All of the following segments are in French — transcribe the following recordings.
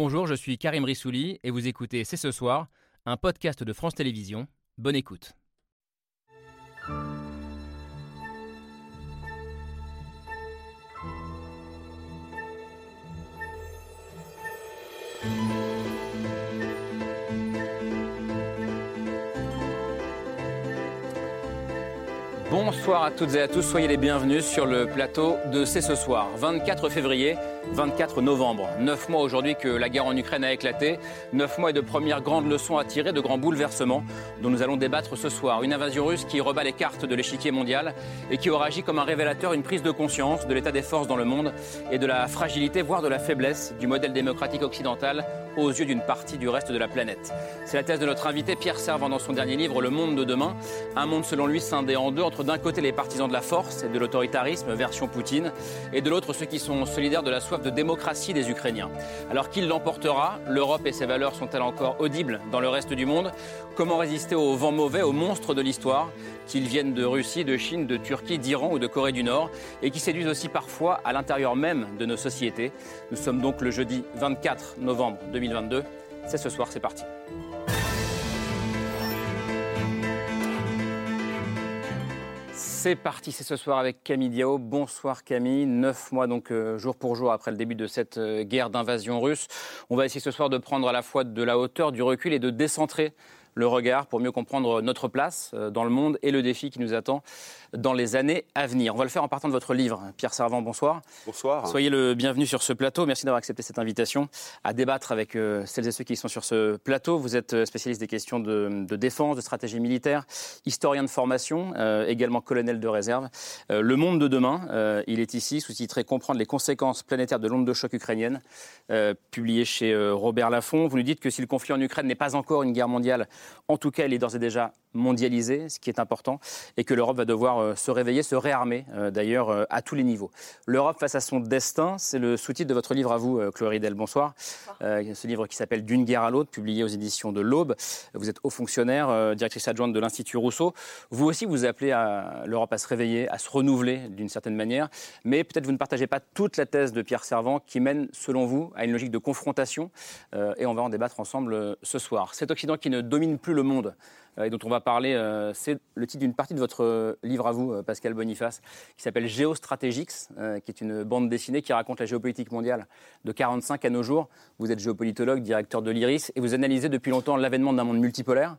Bonjour, je suis Karim Rissouli et vous écoutez C'est ce soir, un podcast de France Télévisions. Bonne écoute. Bonsoir à toutes et à tous, soyez les bienvenus sur le plateau de C'est ce soir, 24 février, 24 novembre. Neuf mois aujourd'hui que la guerre en Ukraine a éclaté, neuf mois et de premières grandes leçons à tirer, de grands bouleversements dont nous allons débattre ce soir. Une invasion russe qui rebat les cartes de l'échiquier mondial et qui aura agi comme un révélateur, une prise de conscience de l'état des forces dans le monde et de la fragilité, voire de la faiblesse du modèle démocratique occidental aux yeux d'une partie du reste de la planète. C'est la thèse de notre invité Pierre Servant dans son dernier livre Le monde de demain, un monde selon lui scindé en deux entre d'un côté les partisans de la force et de l'autoritarisme version Poutine et de l'autre ceux qui sont solidaires de la soif de démocratie des Ukrainiens. Alors qui l'emportera? L'Europe et ses valeurs sont-elles encore audibles dans le reste du monde? Comment résister aux vents mauvais, aux monstres de l'histoire, qu'ils viennent de Russie, de Chine, de Turquie, d'Iran ou de Corée du Nord, et qui séduisent aussi parfois à l'intérieur même de nos sociétés? Nous sommes donc le jeudi 24 novembre 2022. C'est ce soir, c'est parti. C'est parti, c'est ce soir avec Camille Diao. Bonsoir Camille. Neuf mois donc euh, jour pour jour après le début de cette euh, guerre d'invasion russe. On va essayer ce soir de prendre à la fois de la hauteur, du recul et de décentrer le regard pour mieux comprendre notre place euh, dans le monde et le défi qui nous attend dans les années à venir. On va le faire en partant de votre livre. Pierre Servant, bonsoir. Bonsoir. Soyez le bienvenu sur ce plateau. Merci d'avoir accepté cette invitation à débattre avec euh, celles et ceux qui sont sur ce plateau. Vous êtes euh, spécialiste des questions de, défense, de stratégie militaire, historien de formation, également colonel de réserve. le monde de demain, il est ici, sous-titré Comprendre les conséquences planétaires de l'onde de choc ukrainienne, publié chez Robert Laffont. Vous nous dites que si le conflit en Ukraine n'est pas encore une guerre mondiale, en tout cas, elle est d'ores et déjà mondialisée, ce qui est important, et que l'Europe va devoir euh, se réveiller, se réarmer, euh, d'ailleurs, euh, à tous les niveaux. L'Europe face à son destin, c'est le sous-titre de votre livre à vous, Chloé Ridel. Bonsoir. ce livre qui s'appelle D'une guerre à l'autre, publié aux éditions de l'Aube. Vous êtes haut fonctionnaire, directrice adjointe de l'Institut Rousseau. Vous aussi, vous appelez l'Europe à se réveiller, à se renouveler d'une certaine manière, mais peut-être vous ne partagez pas toute la thèse de Pierre Servant qui mène, selon vous, à une logique de confrontation, et on va en débattre ensemble ce soir. Cet Occident qui ne domine plus le monde et dont on va parler, euh, c'est le titre d'une partie de votre euh, livre à vous, Pascal Boniface, qui s'appelle Géostrategix, qui est une bande dessinée qui raconte la géopolitique mondiale de 45 à nos jours. Vous êtes géopolitologue, directeur de l'IRIS, et vous analysez depuis longtemps l'avènement d'un monde multipolaire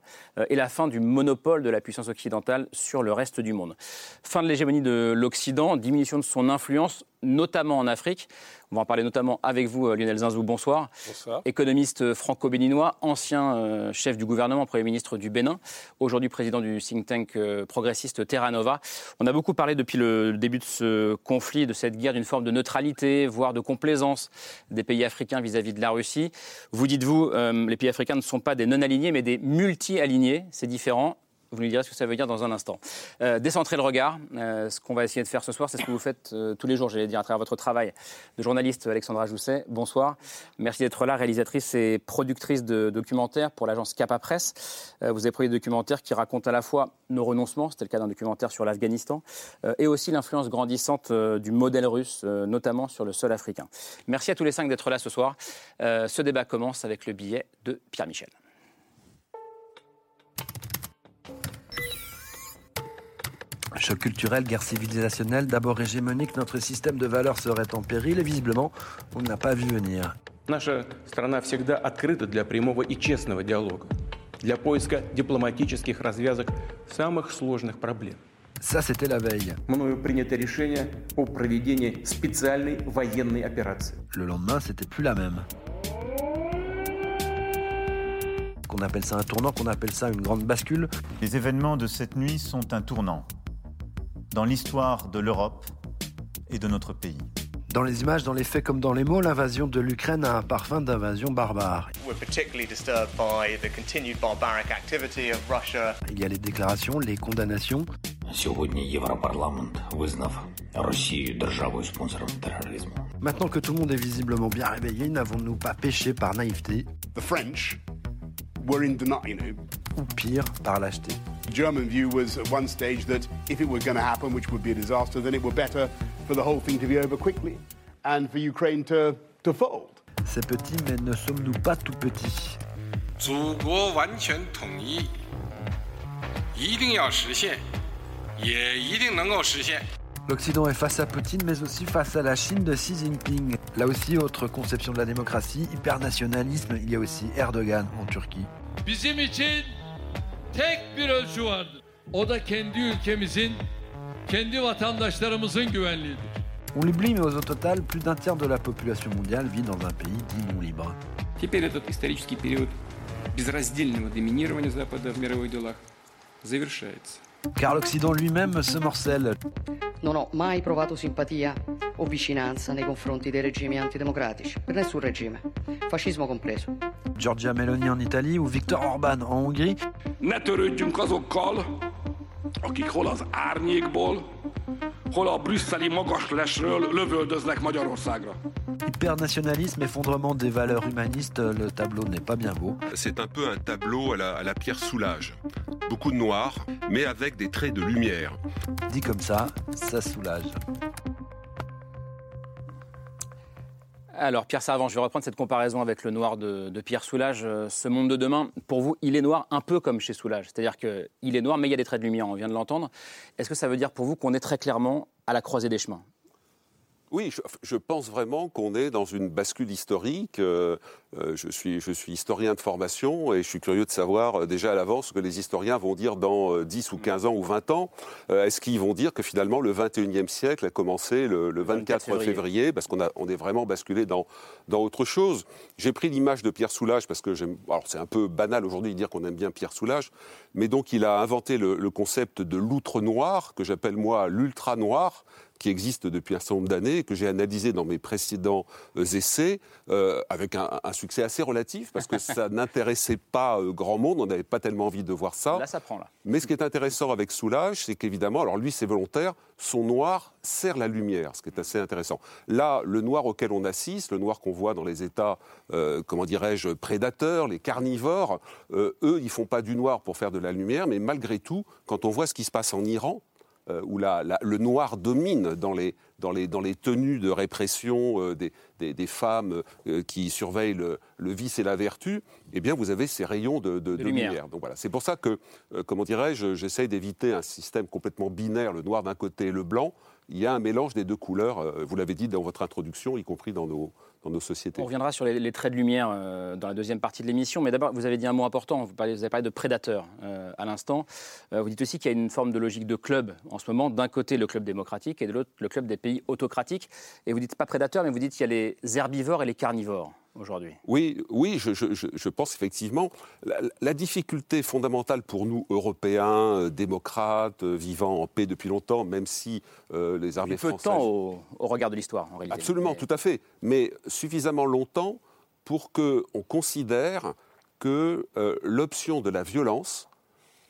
et la fin du monopole de la puissance occidentale sur le reste du monde. Fin de l'hégémonie de l'Occident, diminution de son influence, notamment en Afrique. On va en parler notamment avec vous, euh, Lionel Zinzou. Bonsoir. Bonsoir. Économiste euh, franco-béninois, ancien euh, chef du gouvernement, Premier ministre du Bénin, aujourd'hui président du think tank progressiste Terra Nova. On a beaucoup parlé depuis le début de ce conflit, de cette guerre, d'une forme de neutralité, voire de complaisance des pays africains vis-à-vis de la Russie. Vous dites-vous, les pays africains ne sont pas des non-alignés, mais des multi-alignés. C'est différent. Vous nous direz ce que ça veut dire dans un instant. Euh, décentrer le regard, euh, ce qu'on va essayer de faire ce soir, c'est ce que vous faites euh, tous les jours, j'allais dire, à travers votre travail de journaliste Alexandra Jousset. Bonsoir. Merci d'être là, réalisatrice et productrice de documentaires pour l'agence Capa Presse. vous avez produit des documentaires qui racontent à la fois nos renoncements, c'était le cas d'un documentaire sur l'Afghanistan, et aussi l'influence grandissante du modèle russe, notamment sur le sol africain. Merci à tous les cinq d'être là ce soir. ce débat commence avec le billet de Pierre Michel. Choc culturel, guerre civilisationnelle, d'abord hégémonique, notre système de valeurs serait en péril et visiblement, on n'a pas vu venir. Наша страна всегда открыта для прямого и честного диалога, для поиска дипломатических развязок самых сложных проблем. Ça, c'était la veille. Мною принято решение о проведении специальной военной операции. Le lendemain, c'était plus la même. Qu'on appelle ça un tournant, qu'on appelle ça une grande bascule. Les événements de cette nuit sont un tournant dans l'histoire de l'Europe et de notre pays. Dans les images, dans les faits comme dans les mots, l'invasion de l'Ukraine a un parfum d'invasion barbare. Il y a les déclarations, les condamnations. Maintenant que tout le monde est visiblement bien réveillé, n'avons-nous pas péché par naïveté? The French were in denial, ou pire, par lâcheté The German view was at one stage that if it were going to happen, which would be a disaster, then it were better for the whole thing to be over quickly and for Ukraine to, to fold. C'est petit, mais ne sommes-nous pas tout petits? L'Occident est face à Poutine, mais aussi face à la Chine de Xi Jinping. Là aussi, autre conception de la démocratie, hypernationalisme, il y a aussi Erdogan en Turquie. Bizim için tek bir ölçü vardır. O da kendi ülkemizin, kendi vatandaşlarımızın güvenliğidir. On l'oublie, mais au total, plus d'un tiers de la population mondiale vit dans un pays dit non libre. Теперь этот исторический период безраздельного доминирования Запада в мировых делах завершается. Car l'Occident lui-même se morcelle. Non ho mai provato simpatia o vicinanza nei confronti dei regimi antidemocratici, per nessun regime, fascismo compreso. Giorgia Meloni en Italie ou Viktor Orban en Hongrie? Ne törődjünk azokkal, akik hol az árnyékból, hol a brüsszeli magaslesről lövöldöznek Magyarországra. Hypernationalisme, effondrement des valeurs humanistes, le tableau n'est pas bien beau. C'est un peu un tableau à la, à la Pierre Soulages. Beaucoup de noir, mais avec des traits de lumière. Dit comme ça, ça soulage. Alors, Pierre Servant, je vais reprendre cette comparaison avec le noir de, Pierre Soulages. Euh, Ce monde de demain, pour vous, il est noir un peu comme chez Soulages. C'est-à-dire qu'il est noir, mais il y a des traits de lumière, on vient de l'entendre. Est-ce que ça veut dire pour vous qu'on est très clairement à la croisée des chemins? Oui, je, je pense vraiment qu'on est dans une bascule historique. Euh, euh, je, suis, je suis historien de formation et je suis curieux de savoir euh, déjà à l'avance ce que les historiens vont dire dans euh, 10 ou 15 ans ou 20 ans. Euh, Est-ce qu'ils vont dire que finalement le 21e siècle a commencé le, le 24 février, février. parce qu'on on est vraiment basculé dans, dans autre chose J'ai pris l'image de Pierre Soulages parce que. Alors c'est un peu banal aujourd'hui de dire qu'on aime bien Pierre Soulages, mais donc il a inventé le, le concept de l'outre noir que j'appelle moi l'ultra noir qui existe depuis un certain nombre d'années, que j'ai analysé dans mes précédents euh, essais, euh, avec un, un succès assez relatif, parce que ça n'intéressait pas euh, grand monde, on n'avait pas tellement envie de voir ça. Là, ça prend, là. Mais ce qui est intéressant avec Soulage, c'est qu'évidemment, alors lui c'est volontaire, son noir sert la lumière, ce qui est assez intéressant. Là, le noir auquel on assiste, le noir qu'on voit dans les États, euh, comment dirais-je, prédateurs, les carnivores, eux, ils font pas du noir pour faire de la lumière, mais malgré tout, quand on voit ce qui se passe en Iran, où la- la- le noir domine dans les, dans les, dans les tenues de répression euh, des, des- des femmes euh, qui surveillent le, le vice et la vertu, eh bien, vous avez ces rayons de, de- de lumière. lumière. Donc voilà, c'est pour ça que, euh, comment dirais-je, j'essaye d'éviter un système complètement binaire, le noir d'un côté et le blanc. Il y a un mélange des deux couleurs, euh, vous l'avez dit dans votre introduction, y compris dans nos, dans nos sociétés. On reviendra sur les, traits de lumière euh, dans la deuxième partie de l'émission. Mais d'abord, vous avez dit un mot important. Vous, parlez- avez parlé de prédateur euh, à l'instant. Euh, vous dites aussi qu'il y a une forme de logique de club en ce moment. D'un côté, le club démocratique et de l'autre, le club des pays autocratiques. Et vous dites pas prédateur, mais vous dites qu'il y a les herbivores et les carnivores aujourd'hui. Oui, oui, je, je- je- je pense effectivement. La, la difficulté fondamentale pour nous, Européens, euh, démocrates, euh, vivant en paix depuis longtemps, même si euh, les armées Peu de françaises... temps au, au regard de l'histoire, en réalité. Absolument, Mais- tout à fait. Mais suffisamment longtemps pour qu'on considère que euh, l'option de la violence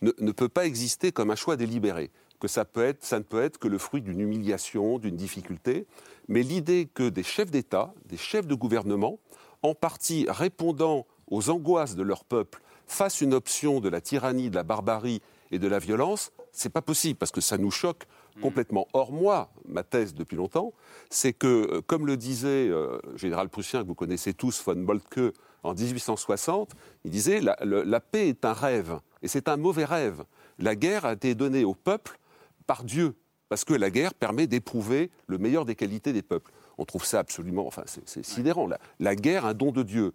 ne, ne peut pas exister comme un choix délibéré. Que ça, peut être, ça ne peut être que le fruit d'une humiliation, d'une difficulté. Mais l'idée que des chefs d'État, des chefs de gouvernement, en partie répondant aux angoisses de leur peuple, fassent une option de la tyrannie, de la barbarie et de la violence, c'est pas possible parce que ça nous choque complètement. Or, moi, ma thèse depuis longtemps, c'est que, euh, comme le disait euh, le général prussien que vous connaissez tous, von Moltke, en 1860, il disait la, le- la paix est un rêve, et c'est un mauvais rêve. La guerre a été donnée au peuple par Dieu, parce que la guerre permet d'éprouver le meilleur des qualités des peuples. On trouve ça absolument, enfin, c'est sidérant. La, la guerre, un don de Dieu.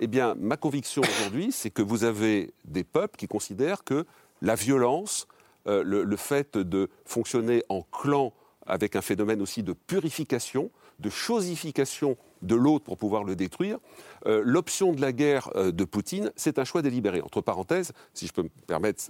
Eh bien, ma conviction aujourd'hui, c'est que vous avez des peuples qui considèrent que la violence, euh, le, le fait de fonctionner en clan avec un phénomène aussi de purification, de chosification de l'autre pour pouvoir le détruire, euh, l'option de la guerre euh, de Poutine, c'est un choix délibéré. Entre parenthèses, si je peux me permettre,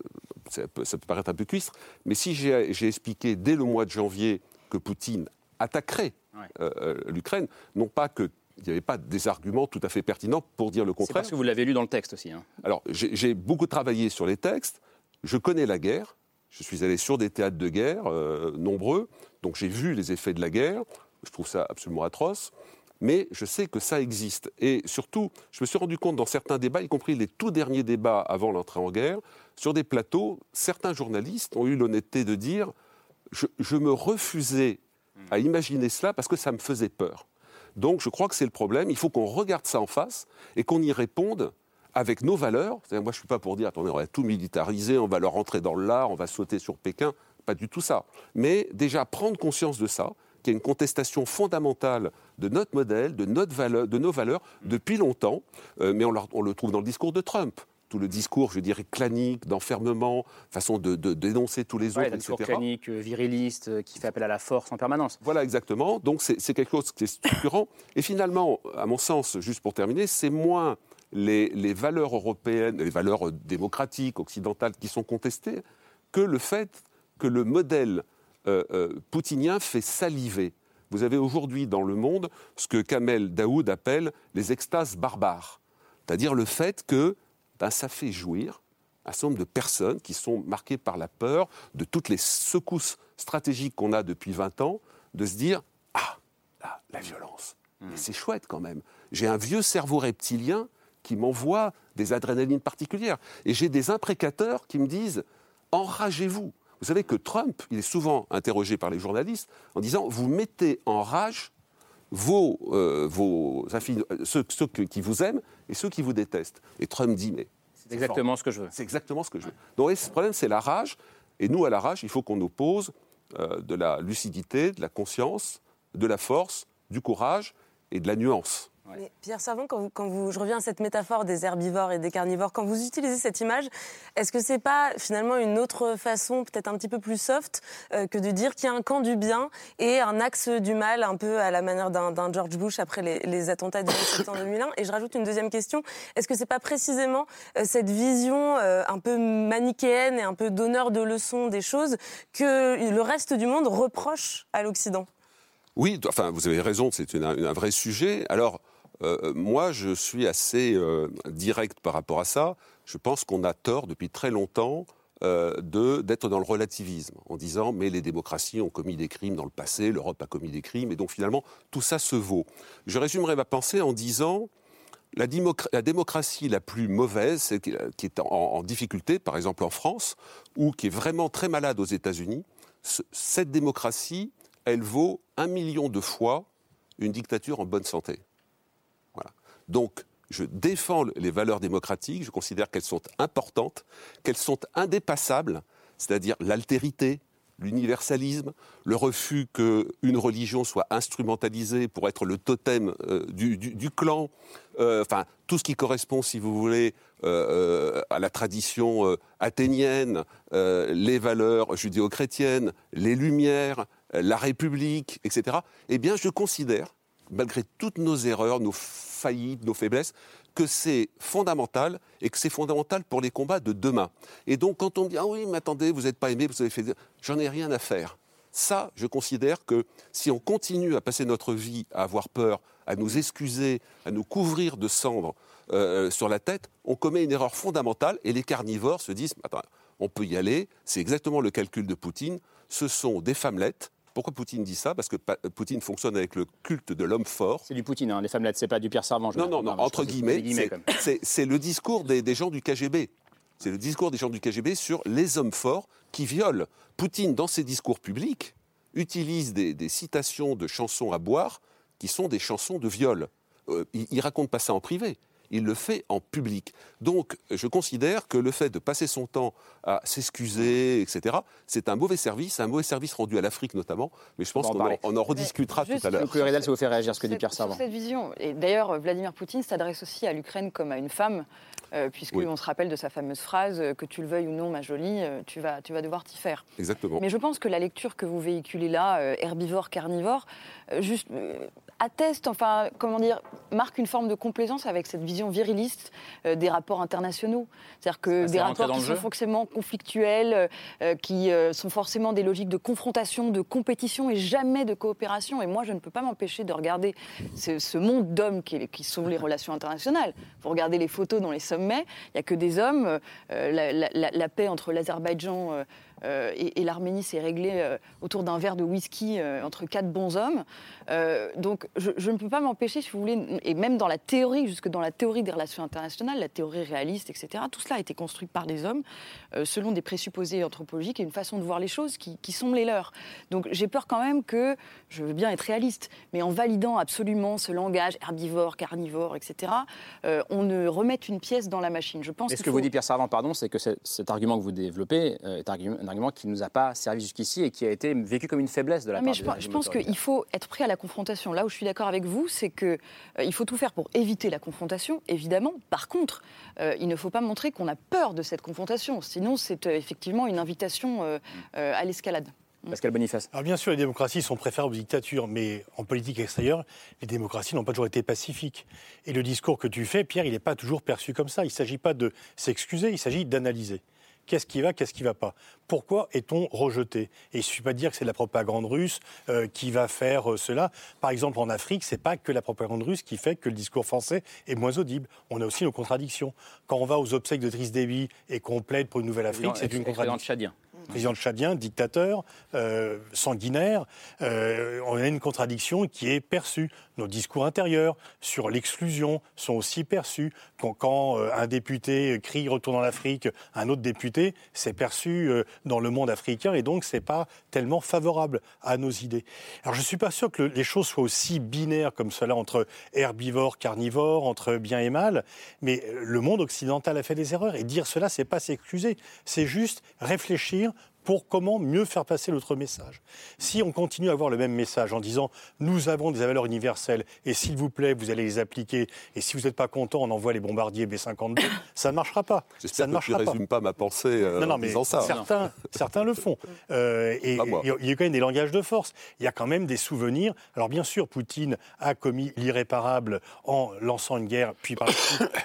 ça peut, ça peut paraître un peu cuistre, mais si j'ai expliqué dès le mois de janvier que Poutine attaquerait euh, euh, l'Ukraine, non pas qu'il n'y avait pas des arguments tout à fait pertinents pour dire le C'est contraire. parce que vous l'avez lu dans le texte aussi. hein. Alors, j'ai j'ai beaucoup travaillé sur les textes. Je connais la guerre. Je suis allé sur des théâtres de guerre, euh, nombreux. Donc, j'ai vu les effets de la guerre. Je trouve ça absolument atroce. Mais je sais que ça existe. Et surtout, je me suis rendu compte dans certains débats, y compris les tout derniers débats avant l'entrée en guerre, sur des plateaux, certains journalistes ont eu l'honnêteté de dire je, je me refusais à imaginer cela parce que ça me faisait peur. Donc je crois que c'est le problème. Il faut qu'on regarde ça en face et qu'on y réponde avec nos valeurs. Moi, je ne suis pas pour dire, attendez, on va tout militariser, on va leur rentrer dans l'art, on va sauter sur Pékin. Pas du tout ça. Mais déjà prendre conscience de ça, qu'il y a une contestation fondamentale de notre modèle, de, notre de nos valeurs, depuis longtemps. Euh, mais on le trouve dans le discours de Trump tout le discours, je dirais, clanique, d'enfermement, façon de, dénoncer tous les autres, un discours clanique, euh, viriliste, euh, qui fait appel à la force en permanence. Voilà, exactement. Donc c'est quelque chose qui est structurant. Et finalement, à mon sens, juste pour terminer, c'est moins les, valeurs européennes, les valeurs démocratiques, occidentales, qui sont contestées, que le fait que le modèle euh, poutinien fait saliver. Vous avez aujourd'hui dans le monde ce que Kamel Daoud appelle les extases barbares. C'est-à-dire le fait que ben, ça fait jouir un certain nombre de personnes qui sont marquées par la peur de toutes les secousses stratégiques qu'on a depuis 20 ans, de se dire Ah, là, la violence. Mais c'est chouette quand même. J'ai un vieux cerveau reptilien qui m'envoie des adrénalines particulières. Et j'ai des imprécateurs qui me disent Enragez-vous. Vous savez que Trump, il est souvent interrogé par les journalistes en disant Vous mettez en rage vos, euh, vos ceux, ceux, qui vous aiment et ceux qui vous détestent. Et Trump dit, mais... C'est exactement ce que je veux. C'est exactement ce que je veux. Donc le problème, c'est la rage. Et nous, à la rage, il faut qu'on oppose euh, de la lucidité, de la conscience, de la force, du courage et de la nuance. Pierre Savon, quand, vous, je reviens à cette métaphore des herbivores et des carnivores, quand vous utilisez cette image, est-ce que c'est pas finalement une autre façon, peut-être un petit peu plus soft, euh, que de dire qu'il y a un camp du bien et un axe du mal, un peu à la manière d'un George Bush après les, attentats du septembre 2001 Et je rajoute une deuxième question. Est-ce que c'est pas précisément euh, cette vision euh, un peu manichéenne et un peu donneur de leçons des choses que le reste du monde reproche à l'Occident? Oui, enfin, vous avez raison, c'est un vrai sujet. Alors, euh, moi, je suis assez euh, direct par rapport à ça. Je pense qu'on a tort depuis très longtemps euh, d'être dans le relativisme, en disant mais les démocraties ont commis des crimes dans le passé, l'Europe a commis des crimes, et donc finalement tout ça se vaut. Je résumerai ma pensée en disant la, démocratie la plus mauvaise, qui est en, difficulté, par exemple en France, ou qui est vraiment très malade aux États-Unis, cette démocratie, elle vaut un million de fois une dictature en bonne santé. Donc, je défends les valeurs démocratiques, je considère qu'elles sont importantes, qu'elles sont indépassables, c'est-à-dire l'altérité, l'universalisme, le refus qu'une religion soit instrumentalisée pour être le totem euh, du, clan, euh, enfin tout ce qui correspond, si vous voulez, euh, à la tradition athénienne, les valeurs judéo-chrétiennes, les Lumières, la République, etc. Eh bien, je considère, malgré toutes nos erreurs, nos faillites, nos faiblesses, que c'est fondamental et que c'est fondamental pour les combats de demain. Et donc, quand on dit Ah oui, mais attendez, vous n'êtes pas aimé, vous avez fait. J'en ai rien à faire. Ça, je considère que si on continue à passer notre vie à avoir peur, à nous excuser, à nous couvrir de cendres euh, sur la tête, on commet une erreur fondamentale et les carnivores se disent Attends, on peut y aller, c'est exactement le calcul de Poutine, ce sont des femmelettes pourquoi Poutine dit ça? Parce que Poutine fonctionne avec le culte de l'homme fort. C'est du Poutine, hein, les femmellettes, c'est pas du Pierre Sarvan. Non, non, non, entre guillemets, c'est le discours des, gens du KGB. C'est le discours des gens du KGB sur les hommes forts qui violent. Poutine, dans ses discours publics, utilise des, citations de chansons à boire qui sont des chansons de viol. Euh, il, il raconte pas ça en privé il le fait en public. Donc, je considère que le fait de passer son temps à s'excuser, etc., c'est un mauvais service, un mauvais service rendu à l'Afrique notamment, mais je pense qu'on en, rediscutera tout à l'heure. Ridal, ça vous fait réagir ce que dit Pierre Servant. cette vision, et d'ailleurs, Vladimir Poutine s'adresse aussi à l'Ukraine comme à une femme, euh, puisqu'on se rappelle de sa fameuse phrase euh, que tu le veuilles ou non, ma jolie, euh, tu, vas, tu vas devoir t'y faire. Exactement. Mais je pense que la lecture que vous véhiculez là, herbivore, carnivore, juste atteste, enfin, comment dire, marque une forme de complaisance avec cette vision viriliste des rapports internationaux. C'est-à-dire que des rapports qui sont forcément conflictuels, qui sont forcément des logiques de confrontation, de compétition et jamais de coopération. Et moi, je ne peux pas m'empêcher de regarder ce, monde d'hommes qui, qui, sont les relations internationales. Vous regardez les photos dans les sommets, il n'y a que des hommes. Euh, la, paix entre l'Azerbaïdjan, euh, euh, et, l'Arménie s'est réglée euh, autour d'un verre de whisky entre quatre bons hommes. donc je, je, ne peux pas m'empêcher, si vous voulez, et même dans la théorie, jusque dans la théorie des relations internationales, la théorie réaliste, etc., tout cela a été construit par des hommes selon des présupposés anthropologiques et une façon de voir les choses qui, qui sont les leurs. Donc j'ai peur quand même que, je veux bien être réaliste, mais en validant absolument ce langage herbivore, carnivore, etc., on ne remette une pièce dans la machine. Je pense. ce que vous dit Pierre Servant, pardon, c'est que cet argument que vous développez est un argument qui ne nous a pas servi jusqu'ici et qui a été vécu comme une faiblesse de la part mais je, je pense qu'il faut être prêt à la confrontation. Là où je suis d'accord avec vous, c'est qu'il euh, faut tout faire pour éviter la confrontation, évidemment. Par contre, euh, il ne faut pas montrer qu'on a peur de cette confrontation. Sinon, c'est euh, effectivement une invitation à l'escalade. Pascal Boniface. Alors bien sûr, les démocraties sont préférables aux dictatures, mais en politique extérieure, les démocraties n'ont pas toujours été pacifiques. Et le discours que tu fais, Pierre, il n'est pas toujours perçu comme ça. Il ne s'agit pas de s'excuser, il s'agit d'analyser. Qu'est-ce qui va, qu'est-ce qui ne va pas? Pourquoi est-on rejeté? Et il ne suffit pas de dire que c'est la propagande russe euh, qui va faire euh, cela. Par exemple, en Afrique, ce n'est pas que la propagande russe qui fait que le discours français est moins audible. On a aussi nos contradictions. Quand on va aux obsèques de Driss Déby et qu'on plaide pour une nouvelle Afrique, c'est une contradiction président tchadien, dictateur, euh, sanguinaire, euh, on a une contradiction qui est perçue. Nos discours intérieurs sur l'exclusion sont aussi perçus. Quand, euh, un député crie retourne en Afrique, un autre député, c'est perçu dans le monde africain et donc c'est pas tellement favorable à nos idées. Alors je suis pas sûr que les choses soient aussi binaires comme cela entre herbivores, carnivores, entre bien et mal, mais le monde occidental a fait des erreurs et dire cela, c'est pas s'excuser, c'est juste réfléchir pour comment mieux faire passer notre message. Si on continue à avoir le même message en disant nous avons des valeurs universelles et s'il vous plaît, vous allez les appliquer et si vous n'êtes pas content, on envoie les bombardiers B-52, ça ne marchera pas. J'espère que tu ne résumes pas ma pensée euh, non, non, mais ça. Certains, certains le font. Euh, et il y a quand même des langages de force. Il y a quand même des souvenirs. Alors bien sûr, Poutine a commis l'irréparable en lançant une guerre, puis par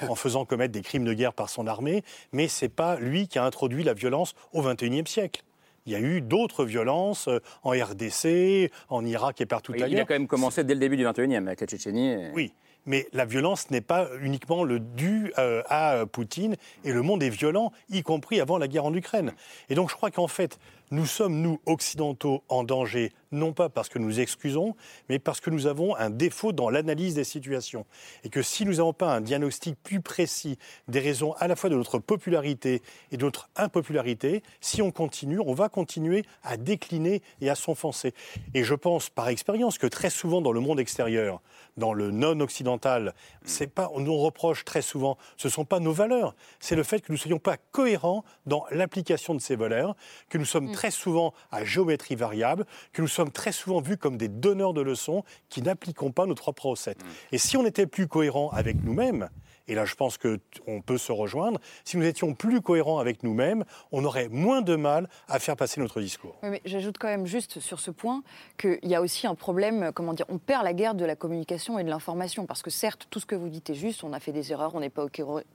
en faisant commettre des crimes de guerre par son armée, mais c'est pas lui qui a introduit la violence au XXIe siècle. Il y a eu d'autres violences euh, en RDC, en Irak et partout ailleurs. Il a quand même commencé dès le début du 21e avec la Tchétchénie. Oui, mais la violence n'est pas uniquement le dû euh, à Poutine, et le monde est violent, y compris avant la guerre en Ukraine. Et donc je crois qu'en fait, nous sommes, nous, occidentaux, en danger, non pas parce que nous excusons, mais parce que nous avons un défaut dans l'analyse des situations. Et que si nous n'avons pas un diagnostic plus précis des raisons à la fois de notre popularité et de notre impopularité, si on continue, on va continuer à décliner et à s'enfoncer. Et je pense, par expérience, que très souvent dans le monde extérieur, dans le non-occidental, c'est pas, on nous reproche très souvent, ce ne sont pas nos valeurs, c'est le fait que nous ne soyons pas cohérents dans l'application de ces valeurs, que nous sommes mm. Très souvent à géométrie variable, que nous sommes très souvent vus comme des donneurs de leçons qui n'appliquons pas nos propres recettes. Mm. Et si on était plus cohérents avec nous-mêmes, et là je pense qu'on peut se rejoindre, si nous étions plus cohérents avec nous-mêmes, on aurait moins de mal à faire passer notre discours. mais j'ajoute quand même juste sur ce point qu'il y a aussi un problème, comment dire, on perd la guerre de la communication et de l'information, parce que certes, tout ce que vous dites est juste, on a fait des erreurs, on n'est pas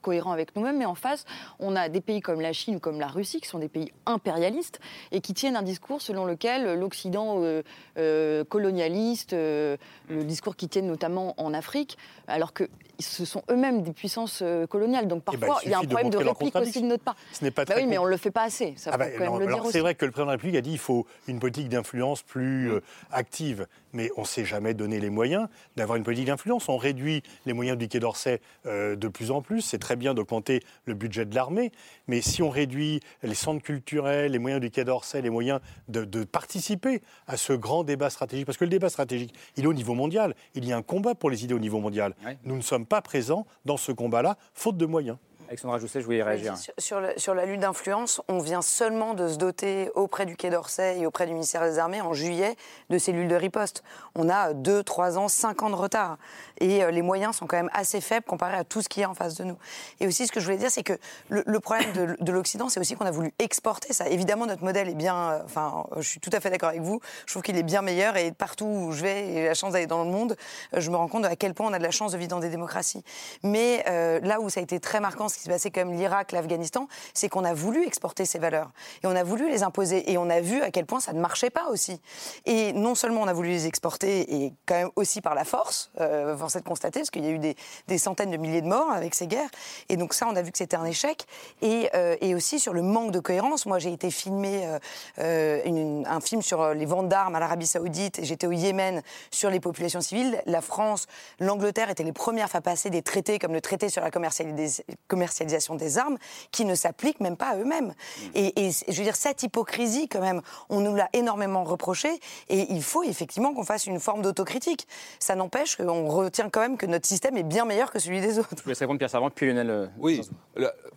cohérent avec nous-mêmes, mais en face, on a des pays comme la Chine ou comme la Russie, qui sont des pays impérialistes, et qui tiennent un discours selon lequel l'Occident euh, euh, colonialiste, euh, le discours qui tiennent notamment en Afrique, alors que ce sont eux-mêmes des puissances euh, coloniales. Donc eh ben, parfois, il, y a un problème de réplique aussi de notre part. Ce n'est pas bah oui, mais on ne le fait pas assez. Ça ah bah, quand même le dire C'est vrai que le président de la République a dit qu'il faut une politique d'influence plus euh, active. Mais on ne s'est jamais donné les moyens d'avoir une politique d'influence. On réduit les moyens du Quai d'Orsay euh, de plus en plus. C'est très bien d'augmenter le budget de l'armée. Mais si on réduit les centres culturels, les moyens du Quai d'Orsay, les moyens de, de participer à ce grand débat stratégique, parce que le débat stratégique, il est au niveau mondial. Il y a un combat pour les idées au niveau mondial. Nous ne sommes pas présents dans ce combat-là, faute de moyens. Alexandra Jousset, je voulais réagir. sur, sur, la lutte d'influence, on vient seulement de se doter auprès du Quai d'Orsay et auprès du ministère des Armées en juillet de cellules de riposte. On a 2, 3 ans, 5 ans de retard. Et euh, les moyens sont quand même assez faibles comparés à tout ce qui est en face de nous. Et aussi, ce que je voulais dire, c'est que le, problème de, l'Occident, c'est aussi qu'on a voulu exporter ça. Évidemment, notre modèle est bien. Euh, enfin, je suis tout à fait d'accord avec vous. Je trouve qu'il est bien meilleur. Et partout où je vais, j'ai la chance d'aller dans le monde, euh, je me rends compte à quel point on a de la chance de vivre dans des démocraties. Mais là où ça a été très marquant ce qui s'est passé comme l'Irak, l'Afghanistan, c'est qu'on a voulu exporter ces valeurs et on a voulu les imposer et on a vu à quel point ça ne marchait pas aussi. Et non seulement on a voulu les exporter et quand même aussi par la force, euh, force est de constater, parce qu'il y a eu des, des, centaines de milliers de morts avec ces guerres. Et donc ça, on a vu que c'était un échec. Et, euh, et, aussi sur le manque de cohérence. Moi, j'ai été filmé euh, euh, une, un film sur les ventes d'armes à l'Arabie Saoudite j'étais au Yémen sur les populations civiles. La France, l'Angleterre étaient les premières à passer des traités comme le traité sur la commercialisation des armes qui ne s'appliquent même pas à eux-mêmes. Et, et, je veux dire, cette hypocrisie, quand même, on nous l'a énormément reproché et il faut effectivement qu'on fasse une forme d'autocritique. Ça n'empêche qu'on retient quand même que notre système est bien meilleur que celui des autres. Je vais répondre Pierre Servant, puis Lionel. Euh, oui,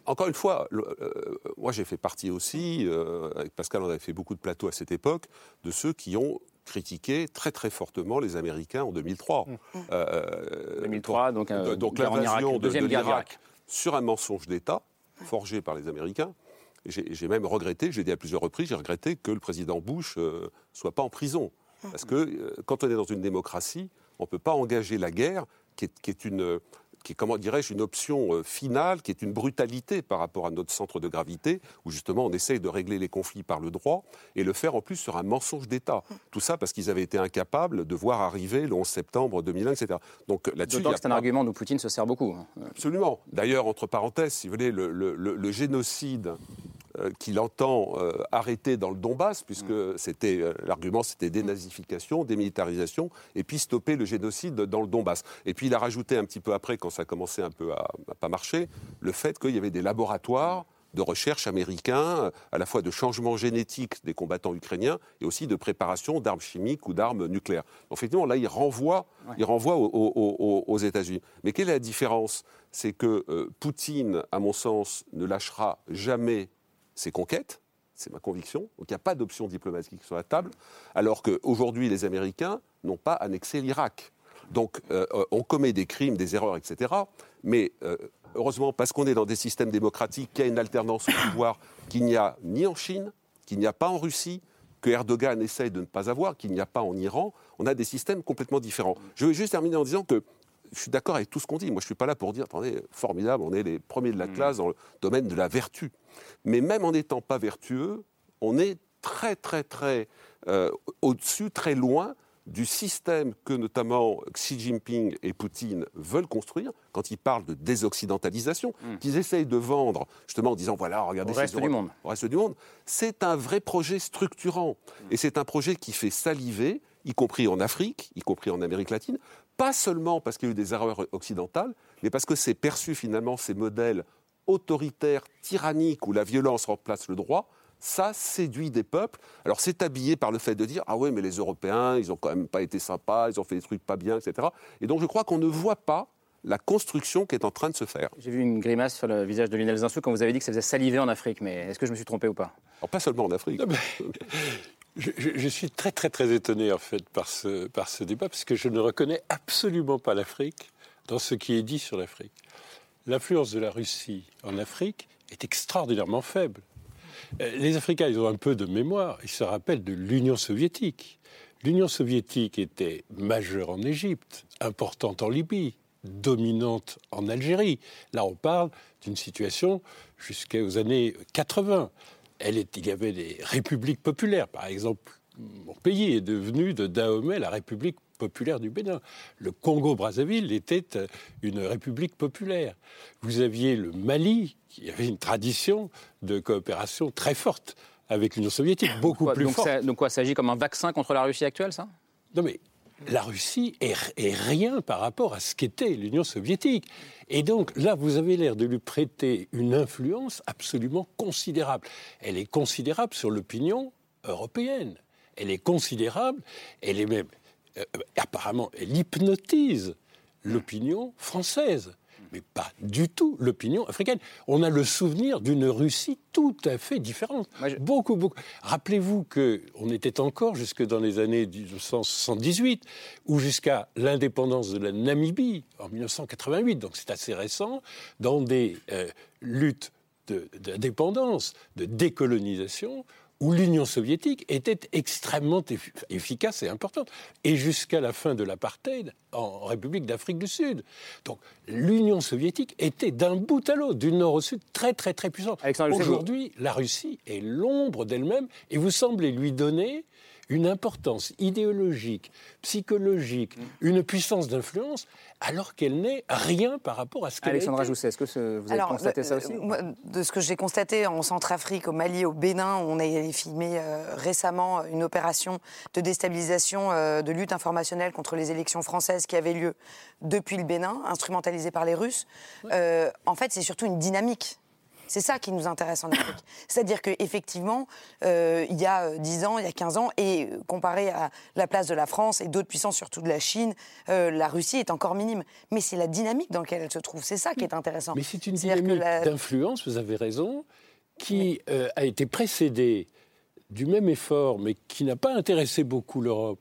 encore une fois, euh, moi j'ai fait partie aussi, euh, avec Pascal on avait fait beaucoup de plateaux à cette époque, de ceux qui ont critiqué très très fortement les Américains en 2003. 2003, donc, donc l'invasion de, de l'Irak sur un mensonge d'État forgé par les Américains. J'ai même regretté, j'ai dit à plusieurs reprises, j'ai regretté que le président Bush ne soit pas en prison. Parce que quand on est dans une démocratie, on ne peut pas engager la guerre, qui est, qui est une, qui est, comment dirais-je, une option euh, finale, qui est une brutalité par rapport à notre centre de gravité, où justement on essaye de régler les conflits par le droit, et le faire en plus sur un mensonge d'État. Tout ça parce qu'ils avaient été incapables de voir arriver le 11 septembre 2001, etc. Donc là-dessus, c'est un argument dont Poutine se sert beaucoup. Hein. Absolument. D'ailleurs, entre parenthèses, si vous voulez, le, le génocide qu'il entend euh, arrêter dans le Donbass, puisque c'était euh, l'argument, c'était dénazification, démilitarisation, et puis stopper le génocide dans le Donbass. Et puis il a rajouté un petit peu après, quand ça a commencé un peu à, à pas marcher, le fait qu'il y avait des laboratoires de recherche américains, à la fois de changement génétique des combattants ukrainiens et aussi de préparation d'armes chimiques ou d'armes nucléaires. Donc, effectivement, là, il renvoie, il renvoie aux, États-Unis. Mais quelle est la différence? C'est que Poutine, à mon sens, ne lâchera jamais ses conquêtes, c'est ma conviction. Donc il n'y a pas d'option diplomatique sur la table, alors qu'aujourd'hui les Américains n'ont pas annexé l'Irak. Donc euh, on commet des crimes, des erreurs, etc. Mais euh, heureusement, parce qu'on est dans des systèmes démocratiques, qu'il y a une alternance au pouvoir qu'il n'y a ni en Chine, qu'il n'y a pas en Russie, que Erdogan essaye de ne pas avoir, qu'il n'y a pas en Iran, on a des systèmes complètement différents. Je vais juste terminer en disant que je suis d'accord avec tout ce qu'on dit. Moi, je ne suis pas là pour dire, attendez, formidable, on est les premiers de la mmh. classe dans le domaine de la vertu. Mais même en n'étant pas vertueux, on est très, très, très euh, au-dessus, très loin du système que notamment Xi Jinping et Poutine veulent construire quand ils parlent de désoccidentalisation, mmh. qu'ils essayent de vendre justement en disant voilà, regardez, au reste du monde. Au reste du monde. C'est un vrai projet structurant mmh. et c'est un projet qui fait saliver, y compris en Afrique, y compris en Amérique latine, pas seulement parce qu'il y a eu des erreurs occidentales, mais parce que c'est perçu finalement ces modèles autoritaires, tyranniques, où la violence remplace le droit, ça séduit des peuples. Alors c'est habillé par le fait de dire ah ouais mais les Européens ils ont quand même pas été sympas, ils ont fait des trucs pas bien, etc. Et donc je crois qu'on ne voit pas la construction qui est en train de se faire. J'ai vu une grimace sur le visage de Lionel Zinsou quand vous avez dit que ça faisait saliver en Afrique, mais est-ce que je me suis trompé ou pas? Alors, Pas seulement en Afrique. Je, suis très très très étonné en fait par ce, par ce débat parce que je ne reconnais absolument pas l'Afrique dans ce qui est dit sur l'Afrique. L'influence de la Russie en Afrique est extraordinairement faible. Euh, les Africains, ils ont un peu de mémoire. Ils se rappellent de l'Union soviétique. L'Union soviétique était majeure en Égypte, importante en Libye, dominante en Algérie. Là, on parle d'une situation jusqu'aux années 80 il y avait des républiques populaires. Par exemple, mon pays est devenu de Dahomey la République populaire du Bénin. Le Congo-Brazzaville était euh, une république populaire. Vous aviez le Mali, qui avait une tradition de coopération très forte avec l'Union soviétique, beaucoup plus donc forte. donc quoi, s'agit comme un vaccin contre la Russie actuelle, ça? Non mais la Russie est, rien par rapport à ce qu'était l'Union soviétique. Et donc là, vous avez l'air de lui prêter une influence absolument considérable. Elle est considérable sur l'opinion européenne. Elle est considérable, elle est même, euh, apparemment, elle hypnotise l'opinion française mais pas du tout l'opinion africaine. On a le souvenir d'une Russie tout à fait différente. Beaucoup, beaucoup. Rappelez-vous qu'on était encore jusque dans les années 1978, ou jusqu'à l'indépendance de la Namibie en 1988, donc c'est assez récent, dans des euh, luttes d'indépendance, de, de décolonisation, où l'Union soviétique était extrêmement effi- efficace et importante, et jusqu'à la fin de l'apartheid en République d'Afrique du Sud. Donc l'Union soviétique était d'un bout à l'autre, du nord au sud, très très très puissante. Aujourd'hui, la Russie est l'ombre d'elle-même, et vous semblez lui donner une importance idéologique, psychologique, Mm. une puissance d'influence, alors qu'elle n'est rien par rapport à ce qu'elle Alexandra. Jousset, est-ce que ce- vous avez Alors, constaté euh, ça aussi euh, moi, De ce que j'ai constaté en Centrafrique, au Mali, au Bénin, on a filmé euh, récemment une opération de déstabilisation euh, de lutte informationnelle contre les élections françaises qui avait lieu depuis le Bénin, instrumentalisée par les Russes. Euh, en fait, c'est surtout une dynamique. C'est ça qui nous intéresse en Afrique. C'est-à-dire qu'effectivement, euh, il y a euh, 10 ans, il y a 15 ans, et euh, comparé à la place de la France et d'autres puissances, surtout de la Chine, euh, la Russie est encore minime. Mais c'est la dynamique dans laquelle elle se trouve. C'est ça qui est intéressant. Mais c'est une dynamique la- d'influence, vous avez raison, qui euh, a été précédée du même effort, mais qui n'a pas intéressé beaucoup l'Europe,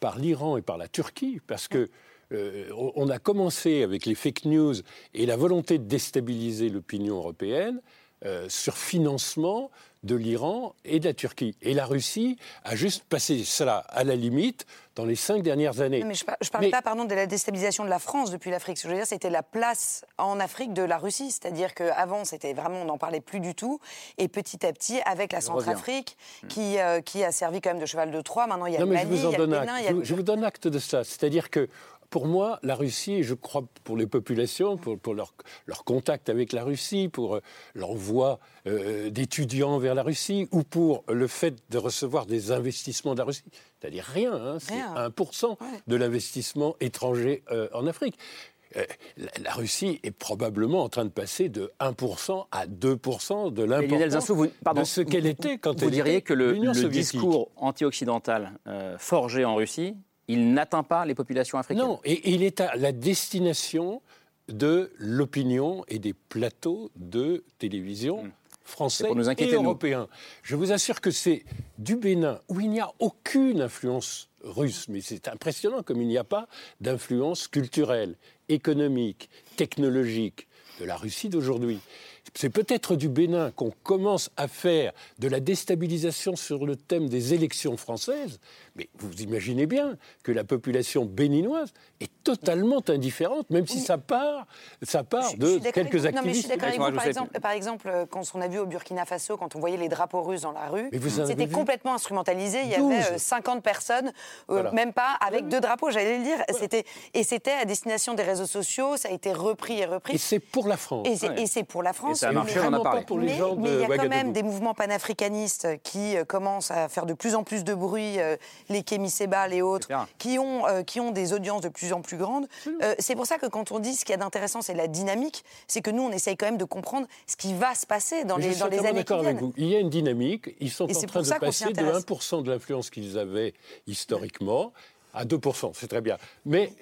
par l'Iran et par la Turquie, parce que euh, on- a commencé avec les fake news et la volonté de déstabiliser l'opinion européenne euh, sur financement de l'Iran et de la Turquie. Et la Russie a juste passé cela à la limite dans les cinq dernières années. Mais je ne parlais Mais- pas pardon, de la déstabilisation de la France depuis l'Afrique. Ce que je veux dire, c'était la place en Afrique de la Russie. C'est-à-dire qu'avant, c'était vraiment, on n'en parlait plus du tout. Et petit à petit, avec la Je. Centrafrique, qui, euh, qui a servi quand même de cheval de Troie, maintenant il y a non, le Mali, je vous en il y a le donne Bénin, acte. il y a Je, vous- je vous donne acte de cela. C'est-à-dire que pour moi, la Russie, et je crois pour les populations, pour, pour leur, leur contact avec la Russie, pour euh, l'envoi euh, d'étudiants vers la Russie, ou pour le fait de recevoir des investissements de la Russie, c'est-à-dire rien, hein, c'est Rien. 1% de l'investissement étranger euh, en Afrique. Euh, La, Russie est probablement en train de passer de 1% à 2% de pardon, de ce qu'elle était quand vous elle diriez était que le, discours anti-occidental euh, forgé en Russie, il n'atteint pas les populations africaines. Non, et il est à la destination de l'opinion et des plateaux de télévision français Hmm. pour nous inquiéter, et nous. européens. Je vous assure que c'est du Bénin, où il n'y a aucune influence russe, mais c'est impressionnant comme il n'y a pas d'influence culturelle, économique, technologique de la Russie d'aujourd'hui. C'est peut-être du Bénin qu'on commence à faire de la déstabilisation sur le thème des élections françaises, mais vous imaginez bien que la population béninoise est totalement indifférente, même si ça part, ça part Je de quelques vous. Non, mais je activistes. suis d'accord avec vous. Par exemple, par exemple, euh, quand on a vu au Burkina Faso, quand on voyait les drapeaux russes dans la rue, c'était complètement instrumentalisé. Il y avait 12. euh, 50 personnes, euh, Voilà. même pas, avec deux drapeaux, j'allais le dire. C'était Et c'était à destination des réseaux sociaux, ça a été repris et repris. Et c'est pour la France. Et c'est Ouais. et c'est pour la France. Et ça a marché, mais- on en a parlé. pour les mais, gens de mais il y a quand même des mouvements panafricanistes qui euh, commencent à faire de plus en plus de bruit, euh, les Kémy Sebal et autres, qui ont, euh, qui ont des audiences de plus en plus grandes. Euh, c'est pour ça que quand on dit ce qu'il y a d'intéressant, c'est la dynamique, c'est que nous, on essaye quand même de comprendre ce qui va se passer dans Mais je les, suis dans les entièrement années qui d'accord avec viennent. vous. Il y a une dynamique. Ils sont Et en train de passer de intéresse. 1% de l'influence qu'ils avaient historiquement à 2%. C'est très bien. Mais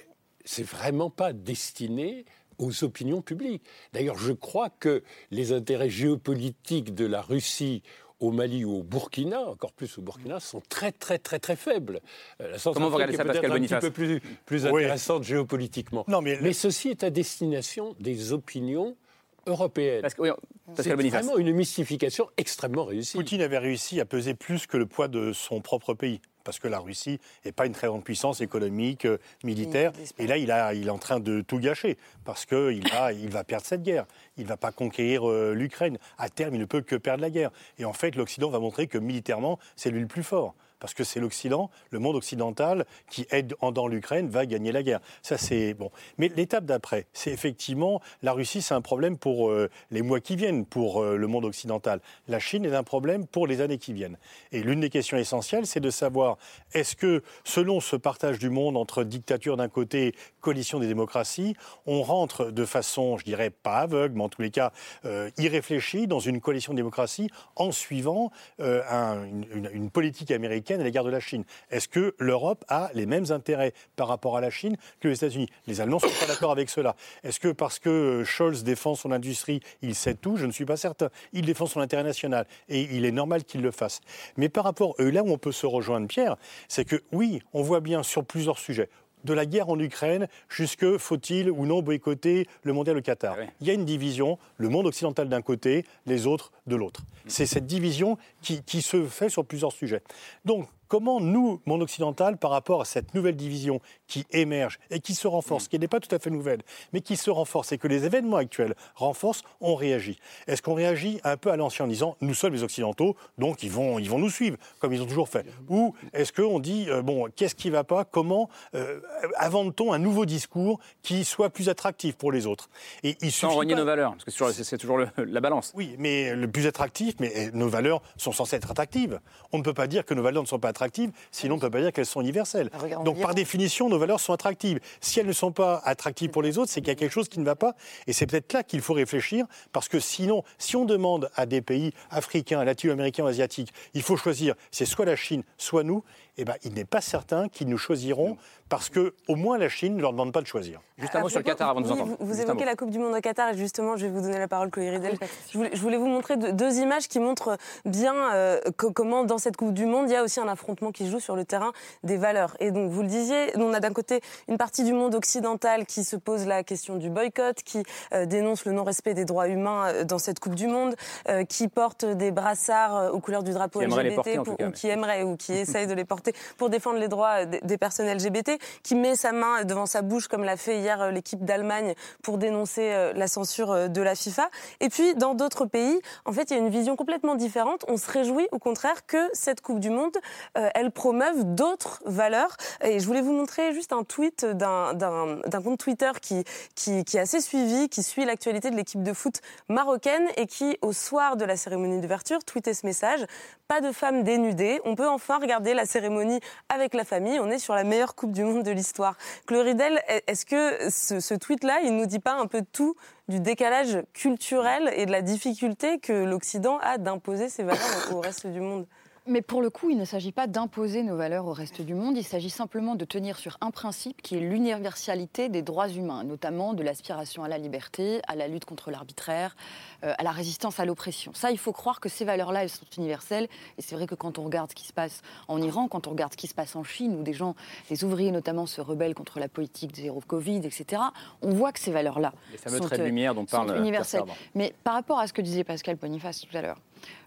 c'est vraiment pas destiné aux opinions publiques. D'ailleurs, je crois que les intérêts géopolitiques de la Russie au Mali ou au Burkina, encore plus au Burkina, sont très très très très faibles. Euh, La Comment vous regardez ça, Pascal un petit peu plus, plus Oui. intéressante géopolitiquement. Non, mais, Mais ceci est à destination des opinions européennes. Parce que, oui, C'est Pascal Boniface. vraiment une mystification extrêmement réussie. Poutine avait réussi à peser plus que le poids de son propre pays. Parce que la Russie n'est pas une très grande puissance économique, euh, militaire. Et là, il, a, il est en train de tout gâcher. Parce qu'il va, il va perdre cette guerre. Il ne va pas conquérir euh, l'Ukraine. À terme, il ne peut que perdre la guerre. Et en fait, l'Occident va montrer que militairement, c'est lui le plus fort. Parce que c'est l'Occident, le monde occidental, qui aide en dans l'Ukraine, va gagner la guerre. Ça, c'est bon. Mais l'étape d'après, c'est effectivement, la Russie, c'est un problème pour euh, les mois qui viennent, pour euh, le monde occidental. La Chine est un problème pour les années qui viennent. Et l'une des questions essentielles, c'est de savoir, est-ce que, selon ce partage du monde entre dictature d'un côté, coalition des démocraties, on rentre de façon, je dirais, pas aveugle, mais en tous les cas, euh, irréfléchie dans une coalition de démocratie en suivant un- une, une- une politique américaine à l'égard de la Chine. Est-ce que l'Europe a les mêmes intérêts par rapport à la Chine que les États-Unis? Les Allemands ne sont pas d'accord avec cela. Est-ce que parce que euh, Scholz défend son industrie, il sait tout? Je ne suis pas certain. Il défend son intérêt national et il est normal qu'il le fasse. Mais par rapport, euh, là où on peut se rejoindre, Pierre, c'est que oui, on voit bien sur plusieurs sujets de la guerre en Ukraine jusque faut-il ou non boycotter le mondial au Qatar. Ah Il y a une division, le monde occidental d'un côté, les autres de l'autre. C'est cette division qui, qui se fait sur plusieurs sujets. Donc, comment nous, monde occidental, par rapport à cette nouvelle division qui émerge et qui se renforce, qui n'est pas tout à fait nouvelle, mais qui se renforce et que les événements actuels renforcent, on réagit Est-ce qu'on réagit un peu à l'ancien en disant nous sommes les Occidentaux, donc ils vont, ils vont nous suivre, comme ils ont toujours fait? Ou est-ce qu'on dit euh, bon, qu'est-ce qui ne va pas? Comment euh, invente-t-on un nouveau discours qui soit plus attractif pour les autres? Et il Sans renier nos valeurs, parce que c'est toujours, le- la balance. oui, mais le plus attractif, mais nos valeurs sont censées être attractives. On ne peut pas dire que nos valeurs ne sont pas attractives, sinon on ne peut pas dire qu'elles sont universelles. regarde, Donc on par définition, nos valeurs sont attractives. Si elles ne sont pas attractives pour les autres, c'est qu'il y a quelque chose qui ne va pas. Et c'est peut-être là qu'il faut réfléchir, parce que sinon, si on demande à des pays africains, latino-américains asiatiques, il faut choisir, c'est soit la Chine, soit nous, eh ben, il n'est pas certain qu'ils nous choisiront, parce que au moins la Chine ne leur demande pas de choisir. Juste un mot sur le Qatar avant de vous Oui, entendre. Vous, vous évoquez la Coupe du Monde au Qatar et justement, je vais vous donner la parole, Chloé Ridel. Je voulais, je voulais vous montrer deux, deux images qui montrent bien euh, co- comment, dans cette Coupe du Monde, il y a aussi un affrontement qui se joue sur le terrain des valeurs. Et donc, vous le disiez, nous, on a d'un côté une partie du monde occidental qui se pose la question du boycott, qui euh, dénonce le non-respect des droits humains euh, dans cette Coupe du Monde, euh, qui porte des brassards aux couleurs du drapeau Qui aimerait les LGBT, porter, en pour- tout cas, ou qui aimerait ou qui essaye de les porter pour défendre les droits euh, des, personnes LGBT, qui met sa main devant sa bouche, comme l'a fait hier euh, l'équipe d'Allemagne, pour dénoncer euh, la censure euh, de la FIFA. Et puis, dans d'autres pays, en fait, il y a une vision complètement différente. On se réjouit, au contraire, que cette Coupe du Monde, euh, elle promeuve d'autres valeurs. Et je voulais vous montrer juste un tweet d'un compte Twitter qui, qui, qui est assez suivi, qui suit l'actualité de l'équipe de foot marocaine et qui, au soir de la cérémonie d'ouverture, tweetait ce message. Pas de femmes dénudées. On peut enfin regarder la cérémonie avec la famille. On est sur la meilleure Coupe du Monde de l'histoire. Chloridel, est-ce que ce, tweet-là, il nous dit pas un peu tout du décalage culturel et de la difficulté que l'Occident a d'imposer ses valeurs au reste du monde? Mais pour le coup, il ne s'agit pas d'imposer nos valeurs au reste du monde, il s'agit simplement de tenir sur un principe qui est l'universalité des droits humains, notamment de l'aspiration à la liberté, à la lutte contre l'arbitraire, euh, à la résistance à l'oppression. Ça, il faut croire que ces valeurs-là, elles sont universelles. Et c'est vrai que quand on regarde ce qui se passe en Iran, quand on regarde ce qui se passe en Chine, où des gens, des ouvriers notamment, se rebellent contre la politique de zéro Covid, etc., on voit que ces valeurs-là Les sont, euh, lumière dont sont parle Pierre universelles. Servan. Mais par rapport à ce que disait Pascal Boniface tout à l'heure,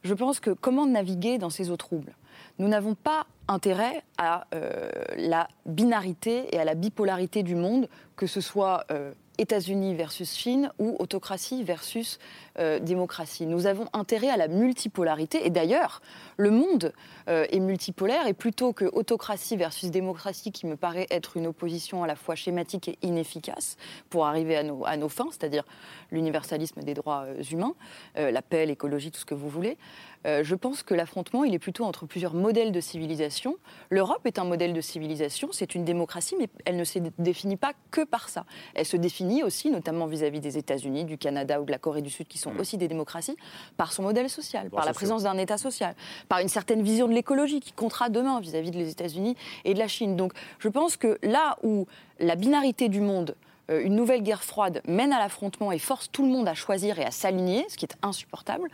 je pense que comment naviguer dans ces eaux troubles? Nous n'avons pas intérêt à euh, la binarité et à la bipolarité du monde, que ce soit euh, États-Unis versus Chine ou autocratie versus euh, démocratie. Nous avons intérêt à la multipolarité et d'ailleurs, le monde euh, est multipolaire et plutôt que autocratie versus démocratie qui me paraît être une opposition à la fois schématique et inefficace pour arriver à nos, fins, c'est-à-dire l'universalisme des droits euh, humains, la paix, l'écologie, tout ce que vous voulez, euh, je pense que l'affrontement, il est plutôt entre plusieurs modèles de civilisation. L'Europe est un modèle de civilisation, c'est une démocratie, mais elle ne se dé- définit pas que par ça. Elle se définit aussi, notamment vis-à-vis des États-Unis, du Canada ou de la Corée du Sud, qui sont aussi des démocraties, par son modèle social, par la présence d'un État social, par une certaine vision de l'écologie qui comptera demain vis-à-vis des États-Unis et de la Chine. Donc je pense que là où la binarité du monde une nouvelle guerre froide mène à l'affrontement et force tout le monde à choisir et à s'aligner, ce qui est insupportable,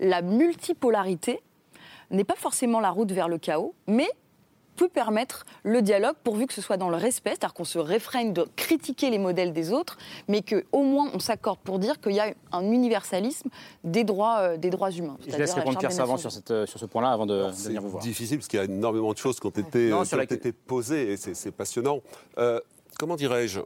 la multipolarité n'est pas forcément la route vers le chaos, mais peut permettre le dialogue pourvu que ce soit dans le respect, c'est-à-dire qu'on se réfrène de critiquer les modèles des autres, mais qu'au moins on s'accorde pour dire qu'il y a un universalisme des droits, euh, des droits humains. Je laisse répondre Pierre Savant Nations sur, cette, euh, sur ce point-là avant de, de C'est venir vous voir. difficile parce qu'il y a énormément de choses qui ont été, Non, euh, sur qui ont la- été posées et c'est c'est passionnant. Euh, comment dirais-je? Euh,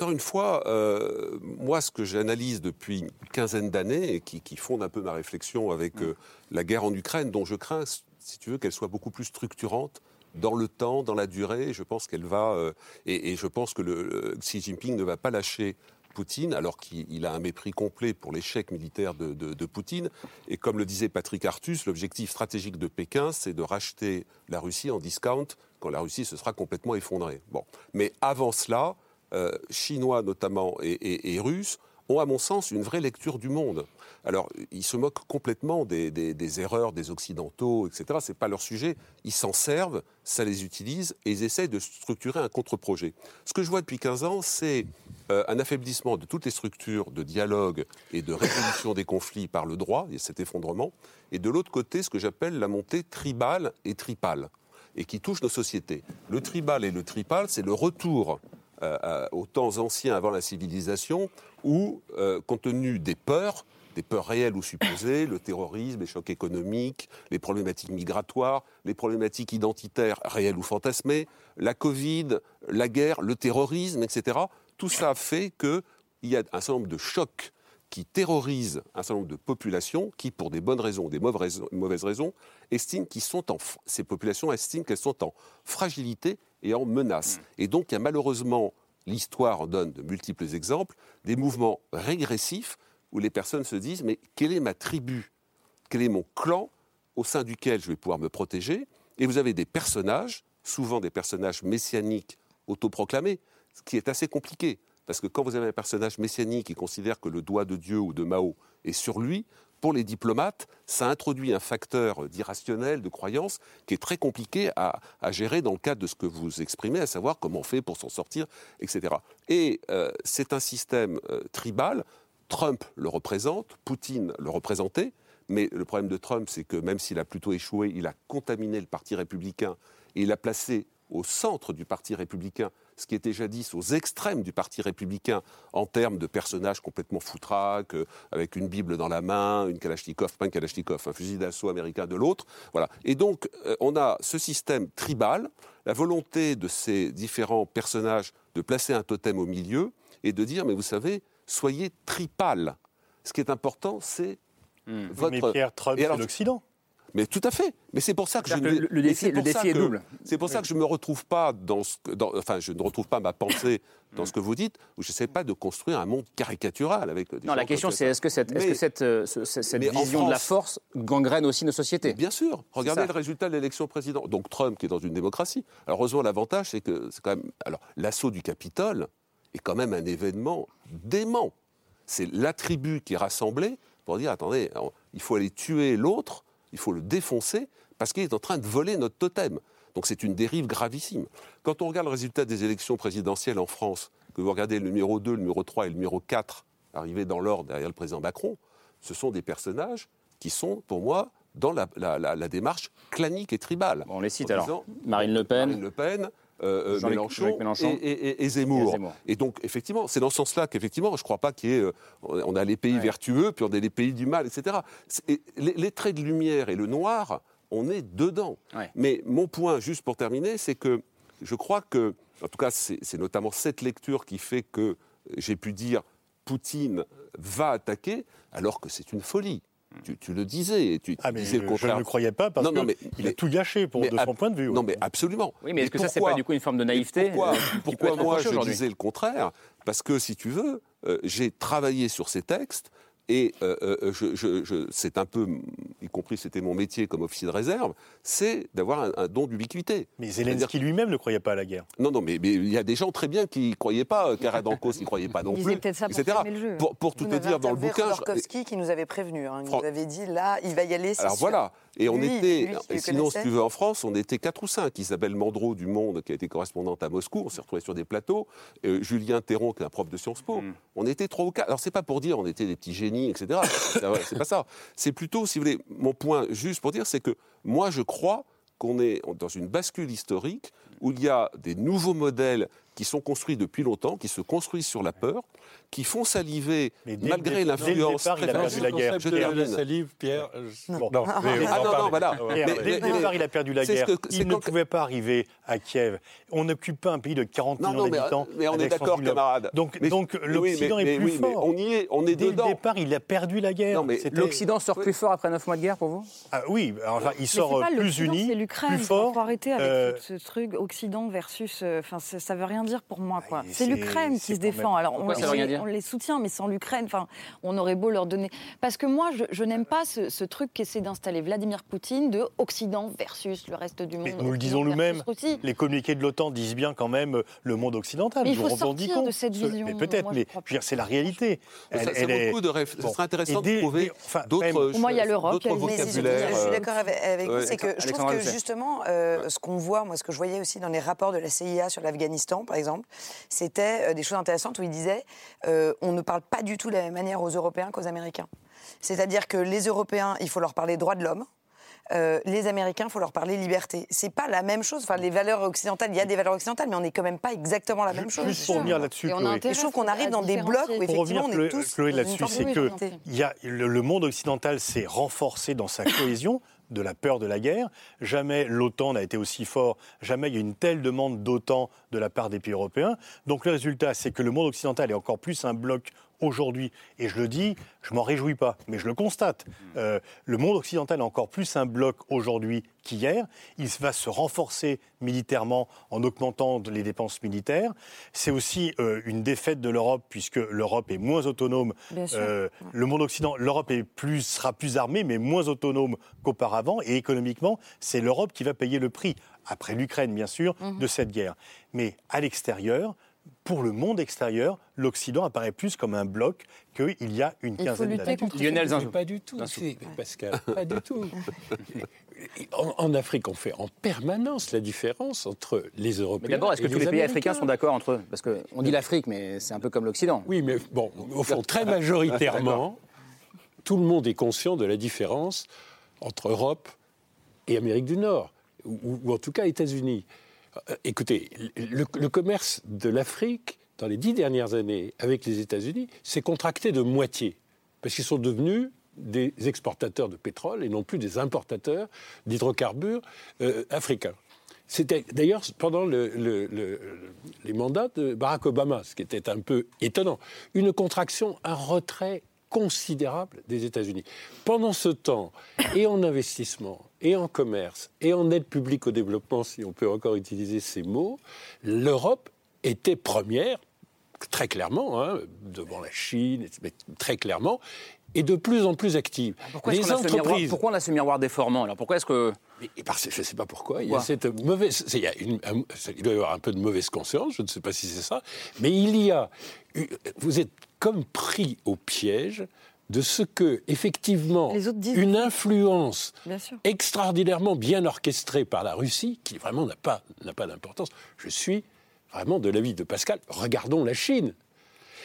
Encore une fois, euh, moi, ce que j'analyse depuis une quinzaine d'années et qui, qui fonde un peu ma réflexion avec euh, la guerre en Ukraine, dont je crains, si tu veux, qu'elle soit beaucoup plus structurante dans le temps, dans la durée. Je pense qu'elle va. euh, et, et je pense que le, le Xi Jinping ne va pas lâcher Poutine, alors qu'il il a un mépris complet pour l'échec militaire de, de- de Poutine. Et comme le disait Patrick Artus, l'objectif stratégique de Pékin, c'est de racheter la Russie en discount quand la Russie se sera complètement effondrée. Bon. Mais avant cela, euh, Chinois notamment et, et- et Russes ont, à mon sens, une vraie lecture du monde. Alors, ils se moquent complètement des, erreurs des Occidentaux, etc. Ce n'est pas leur sujet. Ils s'en servent, ça les utilise, et ils essayent de structurer un contre-projet. Ce que je vois depuis 15 ans, c'est euh, un affaiblissement de toutes les structures de dialogue et de résolution des conflits par le droit, a cet effondrement, et de l'autre côté, ce que j'appelle la montée tribale et tripale. et qui touche nos sociétés. Le tribal et le tripal, c'est le retour à- aux temps anciens avant la civilisation, où, euh, compte tenu des peurs, des peurs réelles ou supposées, le terrorisme, les chocs économiques, les problématiques migratoires, les problématiques identitaires réelles ou fantasmées, la Covid, la guerre, le terrorisme, etc. Tout ça fait qu'il y a un certain nombre de chocs qui terrorisent un certain nombre de populations qui, pour des bonnes raisons ou des mauvaises raisons, estiment sont en, ces populations estiment qu'elles sont en fragilité et en menace. Et donc, il y a malheureusement, l'histoire en donne de multiples exemples, des mouvements régressifs où les personnes se disent mais quelle est ma tribu? Quel est mon clan au sein duquel je vais pouvoir me protéger? Et vous avez des personnages, souvent des personnages messianiques autoproclamés, ce qui est assez compliqué. Parce que quand vous avez un personnage messianique qui considère que le doigt de Dieu ou de Mao est sur lui, pour les diplomates, ça introduit un facteur d'irrationnel, de croyance, qui est très compliqué à, gérer dans le cadre de ce que vous exprimez, à savoir comment on fait pour s'en sortir, etc. Et euh, c'est un système euh, tribal. Trump le représente, Poutine le représentait, mais le problème de Trump, c'est que même s'il a plutôt échoué, il a contaminé le Parti républicain et il a placé au centre du Parti républicain ce qui était jadis aux extrêmes du Parti républicain en termes de personnages complètement foutraques, euh, avec une Bible dans la main, une Kalachnikov, pas une Kalachnikov, un fusil d'assaut américain de l'autre. Voilà. Et donc, euh, on a ce système tribal, la volonté de ces différents personnages de placer un totem au milieu et de dire, mais vous savez, soyez tripal. Ce qui est important, c'est votre... Mais Pierre, Trump, Et c'est l'Occident. Mais tout à fait. Mais c'est pour ça que je ne- que le- défi- le est que- double. C'est pour ça que je me retrouve pas dans ce que- dans- enfin je ne retrouve pas ma pensée dans ce que vous dites où je sais pas de construire un monde caricatural avec des Non, la question c'est est-ce que cette, Mais- que cette, euh, ce- ce- cette en vision de la force gangrène aussi nos sociétés? Bien sûr. Regardez le résultat de l'élection présidentielle. Donc Trump qui est dans une démocratie. Alors heureusement l'avantage c'est que c'est quand même alors l'assaut du Capitole est quand même un événement dément. C'est la tribu qui est rassemblée pour dire attendez, on- il faut aller tuer l'autre, il faut le défoncer parce qu'il est en train de voler notre totem. Donc c'est une dérive gravissime. Quand on regarde le résultat des élections présidentielles en France, que vous regardez le numéro 2, le numéro 3 et le numéro 4 arriver dans l'ordre derrière le président Macron, ce sont des personnages qui sont, pour moi, dans la, la- la- la démarche clanique et tribale. On les cite alors. Marine Le Pen. Marine Le Pen, euh, euh, Mélenchon, Mélenchon. Et, et- et- et Zemmour. Et Zemmour. Et donc, effectivement, c'est dans ce sens-là qu'effectivement, je ne crois pas qu'il y ait. on a les pays vertueux, puis on a les pays du mal, etc. Les, les traits de lumière et le noir, on est dedans. Ouais. Mais mon point, juste pour terminer, c'est que je crois que, en tout cas, c'est notamment cette lecture qui fait que j'ai pu dire Poutine va attaquer, alors que c'est une folie. Tu, tu le disais, et tu, tu Ah, mais disais le je contraire. ne le croyais pas parce Non, non, que mais- il a tout gâché pour, mais de son point de vue. Non, mais absolument. Oui, mais est-ce que ça, c'est pas du coup une forme de et naïveté Pourquoi, euh, pourquoi moi je disais le contraire? Parce que si tu veux, euh, j'ai travaillé sur ces textes et euh, euh, je, je- je- c'est un peu, y compris c'était mon métier comme officier de réserve, c'est d'avoir un, un don d'ubiquité. Mais Zelensky lui-même ne croyait pas à la guerre. Non, non, mais il y a des gens très bien qui ne croyaient pas, Karadanko n'y croyait pas non Il plus, disait peut-être ça pour etc. le jeu. Pour, pour tout Vous te dire, dans le bouquin... je- Khodorkovsky qui nous avait prévenu. hein. Il Fran- nous avait dit là, il va y aller. c'est Alors sûr. voilà, et on Lui, était, sinon, si tu veux, en France, on était quatre ou cinq. Isabelle Mandreau du Monde, qui a été correspondante à Moscou, on s'est retrouvés sur des plateaux. Euh, Julien Théron, qui est un prof de Sciences Po. Mm. On était trois ou quatre. Alors c'est pas pour dire on était des petits génies, etc. C'est pas ça. C'est plutôt, si vous voulez, mon point juste pour dire, c'est que moi je crois qu'on est dans une bascule historique où il y a des nouveaux modèles qui sont construits depuis longtemps, qui se construisent sur la peur, qui font saliver, dès malgré dé- dès le l'influence départ, il a perdu la guerre. Termine. la salive, Pierre. Bon. Non, mais on va Ah en non, non, parler. voilà. Pierre, Mais- dès le départ, il a perdu la guerre. il ne quand- pouvait pas arriver à Kiev. On n'occupe pas un pays de 40 Non, millions non, mais, d'habitants. mais on est d'accord, 100 000 camarade. Donc, donc l'Occident est plus oui, mais fort. on y est, on est Dès dedans. le départ, il a perdu la guerre. Non, L'Occident sort plus fort après 9 mois de guerre pour vous? Ah oui, il sort euh, plus uni, c'est l'Ukraine. plus Il fort. faut arrêter avec euh, ce, truc Occident versus. euh, Enfin, ça, ça veut rien dire pour moi, quoi. C'est c'est- l'Ukraine c'est qui se défend. Alors, on, les, dire on les soutient, mais sans l'Ukraine, enfin, on aurait beau leur donner. Parce que moi, je, je n'aime pas ce, ce truc qu'essaie d'installer Vladimir Poutine de Occident versus le reste du monde. Mais nous le disons nous-mêmes, les communiqués de l'OTAN disent bien quand même euh, le monde occidental. Mais il faut sortir de cette ce- vision, Mais peut-être, mais crois je veux dire, c'est la réalité. Ça- Elle- ça elle est- coup de ce Bon. serait intéressant des- de trouver des- enfin, d'autres Pour moi, il y a l'Europe, je, vocabulaires. je suis d'accord avec, vous, c'est que je trouve que justement, euh, ce qu'on voit, moi, ce que je voyais aussi dans les rapports de la CIA sur l'Afghanistan, par exemple, c'était euh, des choses intéressantes où ils disaient euh, on ne parle pas du tout de la même manière aux Européens qu'aux Américains. C'est-à-dire que les Européens, il faut leur parler droits de l'homme. euh, les Américains, il faut leur parler liberté. C'est pas la même chose. Enfin, les valeurs occidentales, il y a des valeurs occidentales, mais on n'est quand même pas exactement la même chose. Juste pour revenir là-dessus, Et Chloé. intérêt, je trouve qu'on arrive dans des blocs où Pour effectivement revenir, on est tous Chloé, là-dessus, c'est que il y a, le, le monde occidental s'est renforcé dans sa cohésion de la peur de la guerre. Jamais l'OTAN n'a été aussi fort, jamais il y a une telle demande d'OTAN de la part des pays européens. Donc le résultat, c'est que le monde occidental est encore plus un bloc aujourd'hui. Et je le dis, je m'en réjouis pas, mais je le constate. Euh, le monde occidental est encore plus un bloc aujourd'hui qu'hier. Il va se renforcer militairement en augmentant les dépenses militaires. C'est aussi euh, une défaite de l'Europe puisque l'Europe est moins autonome. Euh, le monde occidental, l'Europe est plus, sera plus armée, mais moins autonome qu'auparavant. Et économiquement, c'est l'Europe qui va payer le prix, après l'Ukraine bien sûr, de cette guerre. Mais à l'extérieur, pour le monde extérieur, l'Occident apparaît plus comme un bloc qu'il y a une quinzaine d'années. Lionel Zinzou. Pas du tout, Pascal, pas du tout. En, en Afrique, on fait en permanence la différence entre les Européens. Mais d'abord, est-ce que tous les pays africains sont d'accord entre eux? Parce qu'on dit l'Afrique, mais c'est un peu comme l'Occident. Oui, mais bon, au fond, très majoritairement, tout le monde est conscient de la différence entre Europe et Amérique du Nord, ou, ou en tout cas États-Unis. Euh, écoutez, le, commerce de l'Afrique, dans les dix dernières années, avec les États-Unis, s'est contracté de moitié, parce qu'ils sont devenus des exportateurs de pétrole et non plus des importateurs d'hydrocarbures euh, africains. C'était d'ailleurs pendant le- les mandats de Barack Obama, ce qui était un peu étonnant. Une contraction, un retrait considérable des États-Unis. Pendant ce temps, et en investissement, et en commerce, et en aide publique au développement, si on peut encore utiliser ces mots, l'Europe était première, très clairement, hein, devant la Chine, mais très clairement, et de plus en plus active. Pourquoi, a ce miroir, pourquoi on a ce miroir déformant Alors pourquoi est-ce que Et parce je ne sais pas pourquoi. Il y a cette mauvaise. Il, y a une- un- il doit y avoir un peu de mauvaise conscience, je ne sais pas si c'est ça. Mais il y a. Vous êtes comme pris au piège de ce que, effectivement, une influence extraordinairement bien orchestrée par la Russie, qui vraiment n'a pas, n'a pas d'importance. Je suis vraiment de l'avis de Pascal. Regardons la Chine.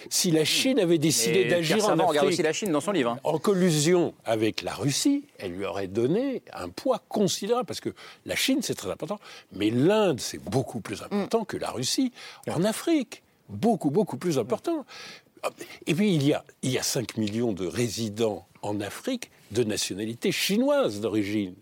Si la Chine avait décidé d'agir en Afrique, regarde aussi la Chine dans son livre. hein. en collusion avec la Russie, elle lui aurait donné un poids considérable, parce que la Chine, c'est très important, mais l'Inde, c'est beaucoup plus important que la Russie en Afrique. Beaucoup, beaucoup plus important. Et puis, il y a, il y a 5 millions de résidents en Afrique de nationalité chinoise d'origine.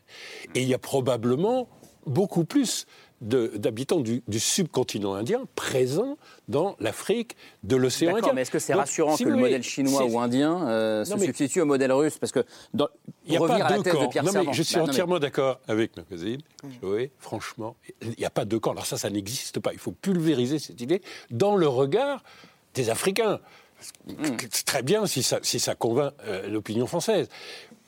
Et il y a probablement beaucoup plus de- d'habitants du, du subcontinent indien présents dans l'Afrique de l'océan Indien. Mais est-ce que c'est rassurant si que le modèle chinois ou indien euh, se mais- substitue au modèle russe? Parce que, dans, Il n'y a revenir pas à la deux thèse camps. de Pierre Non, mais je suis Bah, mais- entièrement d'accord avec ma cousine, Chloé. Franchement, il n'y a pas deux camps. Alors ça, ça n'existe pas. Il faut pulvériser cette idée dans le regard des Africains. C'est très bien si ça, si ça convainc euh, l'opinion française.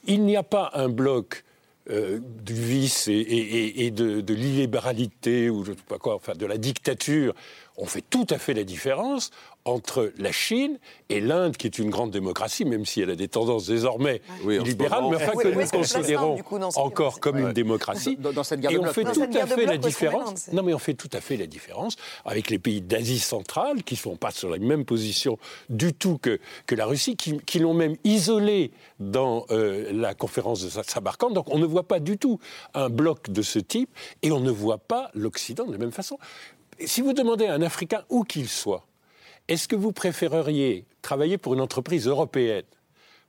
Il n'y a pas un bloc euh, du vice et, et- et- et de, de l'illibéralité ou je ne sais pas quoi, enfin de la dictature. On fait tout à fait la différence entre la Chine et l'Inde, qui est une grande démocratie, même si elle a des tendances désormais Oui, libérales, mais enfin que nous considérons encore comme une démocratie. Dans- dans cette guerre et de on fait Dans tout à de fait la différence. Non, mais on fait tout à fait la différence avec les pays d'Asie centrale, qui ne sont pas sur la même position du tout que, que la Russie, qui, qui l'ont même isolé dans euh, la conférence de Samarkand. Donc on ne voit pas du tout un bloc de ce type, et on ne voit pas l'Occident de la même façon. Si vous demandez à un Africain, où qu'il soit, est-ce que vous préféreriez travailler pour une entreprise européenne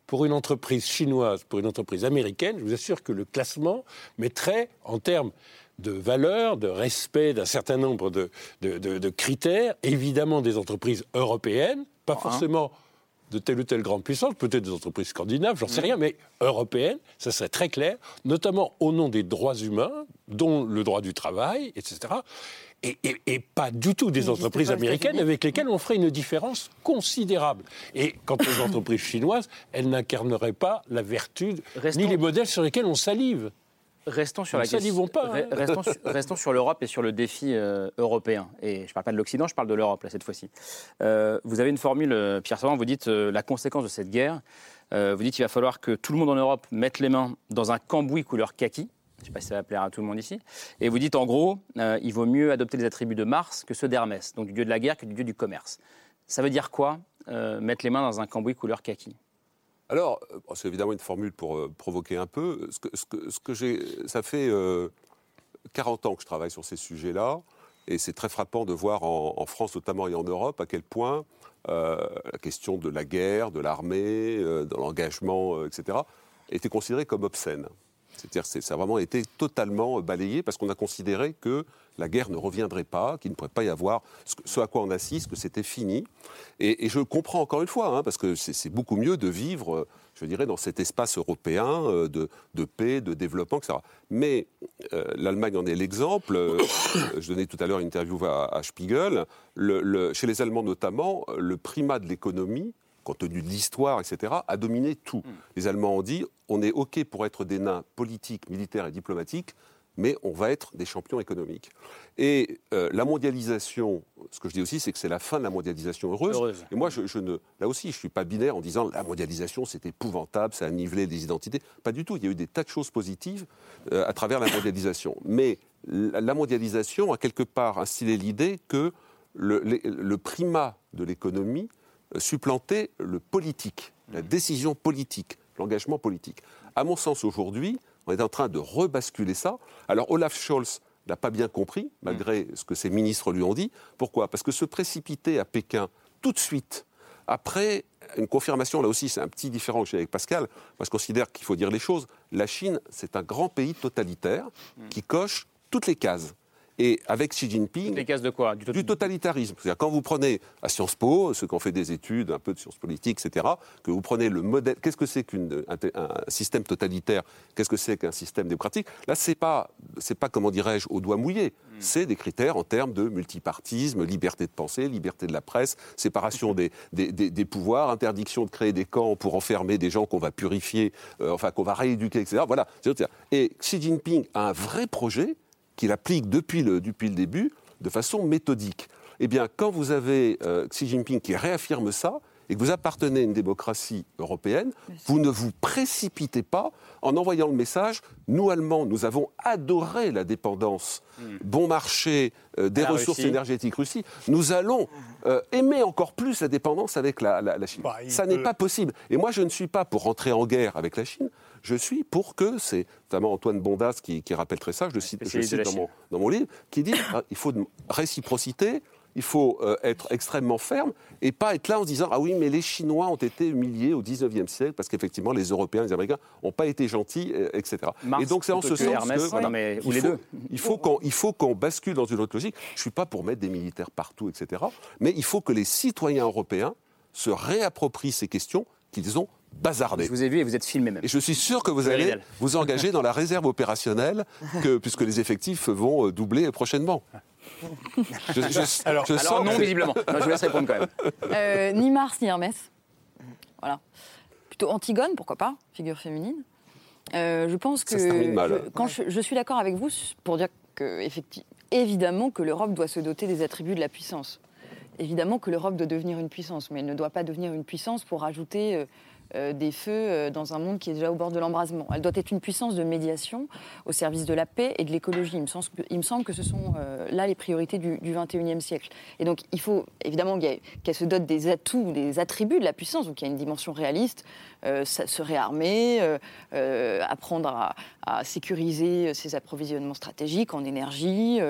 pour une entreprise chinoise, pour une entreprise américaine, je vous assure que le classement mettrait en termes de valeur, de respect d'un certain nombre de, de- de- de critères, évidemment des entreprises européennes, pas forcément de telle ou telle grande puissance, peut-être des entreprises scandinaves, j'en sais rien, mais européennes, ça serait très clair, notamment au nom des droits humains, dont le droit du travail, etc. Et, et- et pas du tout des entreprises américaines avec lesquelles on ferait une différence considérable. Et quant aux entreprises chinoises, elles n'incarneraient pas la vertu, Restons- ni les modèles sur lesquels on salive. Restons sur la salivons pas, hein. Re- Restons, sur, restons sur l'Europe et sur le défi euh, européen. Et je ne parle pas de l'Occident, je parle de l'Europe, là, cette fois-ci. Euh, vous avez une formule, euh, Pierre Savant, vous dites euh, la conséquence de cette guerre. vous dites qu'il va falloir que tout le monde en Europe mette les mains dans un cambouis couleur kaki. Je ne sais pas si ça va plaire à tout le monde ici. Et vous dites, en gros, euh, il vaut mieux adopter les attributs de Mars que ceux d'Hermès, donc du dieu de la guerre que du dieu du commerce. Ça veut dire quoi, euh, mettre les mains dans un cambouis couleur kaki? Alors, euh, c'est évidemment une formule pour provoquer un peu. Ce que, j'ai, ça fait euh, 40 ans que je travaille sur ces sujets-là, et c'est très frappant de voir en, France notamment et en Europe à quel point la question de la guerre, de l'armée, de l'engagement, etc., était considérée comme obscène. C'est-à-dire que ça a vraiment été totalement balayé parce qu'on a considéré que la guerre ne reviendrait pas, qu'il ne pourrait pas y avoir ce, à quoi on assiste, que c'était fini. Et, et je comprends encore une fois, hein, parce que c'est beaucoup mieux de vivre, euh, je dirais, dans cet espace européen euh, de, de paix, de développement, etc. Mais euh, l'Allemagne en est l'exemple. Euh, je donnais tout à l'heure une interview à, à Spiegel. Le- le- chez les Allemands notamment, le primat de l'économie compte tenu de l'histoire, etc., a dominé tout. Les Allemands ont dit on est OK pour être des nains politiques, militaires et diplomatiques, mais on va être des champions économiques. Et euh, la mondialisation, ce que je dis aussi, c'est que c'est la fin de la mondialisation heureuse. Heureuse. Et moi, je, je ne, là aussi, je ne suis pas binaire en disant la mondialisation, c'est épouvantable, ça a nivelé des identités. Pas du tout. Il y a eu des tas de choses positives euh, à travers la mondialisation. Mais la, mondialisation a quelque part instillé l'idée que le, les- le primat de l'économie euh, supplantait le politique, la décision politique, l'engagement politique. À mon sens, aujourd'hui, on est en train de rebasculer ça. Alors, Olaf Scholz n'a pas bien compris, malgré ce que ses ministres lui ont dit. Pourquoi? Parce que se précipiter à Pékin tout de suite, après une confirmation, là aussi, c'est un petit différent que j'ai avec Pascal. Moi, je considère qu'il faut dire les choses. La Chine, c'est un grand pays totalitaire qui coche toutes les cases. Et avec Xi Jinping. Les cases de quoi? Du, totalitarisme. C'est-à-dire, quand vous prenez à Sciences Po, ceux qui ont fait des études un peu de sciences politiques, etc., que vous prenez le modèle. Qu'est-ce que c'est qu'un système totalitaire? Qu'est-ce que c'est qu'un système démocratique? Là, c'est pas, c'est pas, comment dirais-je, au doigt mouillé. C'est des critères en termes de multipartisme, liberté de penser, liberté de la presse, séparation des, des, des- des pouvoirs, interdiction de créer des camps pour enfermer des gens qu'on va purifier, euh, enfin qu'on va rééduquer, etc. Voilà. Et Xi Jinping a un vrai projet qu'il applique depuis le, depuis le début de façon méthodique. Eh bien, quand vous avez euh, Xi Jinping qui réaffirme ça, et que vous appartenez à une démocratie européenne, vous ne vous précipitez pas en envoyant le message nous, Allemands, nous avons adoré la dépendance, bon marché euh, des la ressources Russie. énergétiques Russie. Nous allons euh, aimer encore plus la dépendance avec la, la- la Chine. il ça n'est pas possible. Et moi, je ne suis pas pour rentrer en guerre avec la Chine. Je suis pour que, c'est notamment Antoine Bondas qui, qui rappelle très ça, je le cite, je dans, mon, Chine. dans mon livre, qui dit ah, il faut de réciprocité, il faut euh, être extrêmement ferme et pas être là en se disant ah oui mais les Chinois ont été humiliés au 19e siècle parce qu'effectivement les Européens, les Américains n'ont pas été gentils, euh, etc. Mars et donc c'est en ce sens que Hermès, que non, mais- il ou les faut- deux. il faut qu'on bascule dans une autre logique. Je suis pas pour mettre des militaires partout, etc. Mais il faut que les citoyens européens se réapproprient ces questions qu'ils ont Je vous ai vu et vous êtes filmé même. Et je suis sûr que vous allez vous engager dans la réserve opérationnelle, que, puisque les effectifs vont euh, doubler prochainement. Je, je- Alors- je Alors sens non, que- visiblement. Non, je vous laisse répondre quand même. Euh, ni Mars ni Hermès. Voilà. Plutôt Antigone, pourquoi pas, figure féminine. Euh, je pense que Ça se termine mal. je- quand je, je suis d'accord avec vous pour dire que effecti- évidemment que l'Europe doit se doter des attributs de la puissance. Évidemment que l'Europe doit devenir une puissance, mais elle ne doit pas devenir une puissance pour rajouter euh, euh, des feux euh, dans un monde qui est déjà au bord de l'embrasement. Elle doit être une puissance de médiation au service de la paix et de l'écologie. Il me semble que, ce sont euh, là les priorités du, du 21e siècle. Et donc il faut évidemment qu'elle se dote des atouts, des attributs de la puissance, donc il y a une dimension réaliste, se réarmer, apprendre à, sécuriser ses approvisionnements stratégiques en énergie,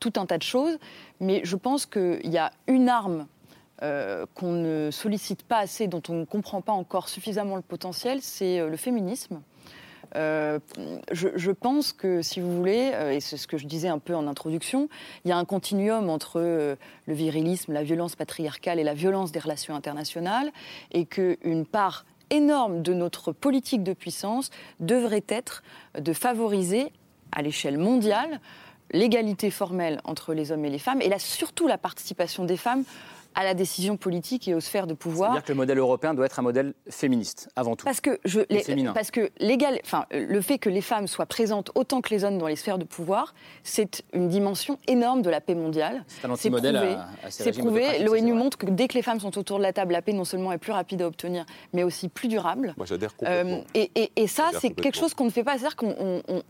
tout un tas de choses. Mais je pense qu'il y a une arme euh, qu'on ne sollicite pas assez, dont on ne comprend pas encore suffisamment le potentiel, c'est euh, le féminisme. Euh, je, pense que, si vous voulez, et c'est ce que je disais un peu en introduction, il y a un continuum entre le virilisme, la violence patriarcale et la violence des relations internationales, et qu'une part énorme de notre politique de puissance devrait être de favoriser, à l'échelle mondiale, l'égalité formelle entre les hommes et les femmes, et là surtout la participation des femmes à la décision politique et aux sphères de pouvoir. C'est-à-dire que le modèle européen doit être un modèle féministe, avant tout. Parce que, je, les- féminin. parce que l'égal, enfin, le fait que les femmes soient présentes autant que les hommes dans les sphères de pouvoir, c'est une dimension énorme de la paix mondiale. C'est un anti-modèle prouvé. à- à ces C'est prouvé. L'ONU montre que dès que les femmes sont autour de la table, la paix non seulement est plus rapide à obtenir, mais aussi plus durable. Moi, j'adhère complètement. Euh, et, et- et ça, c'est quelque chose qu'on ne fait pas. C'est-à-dire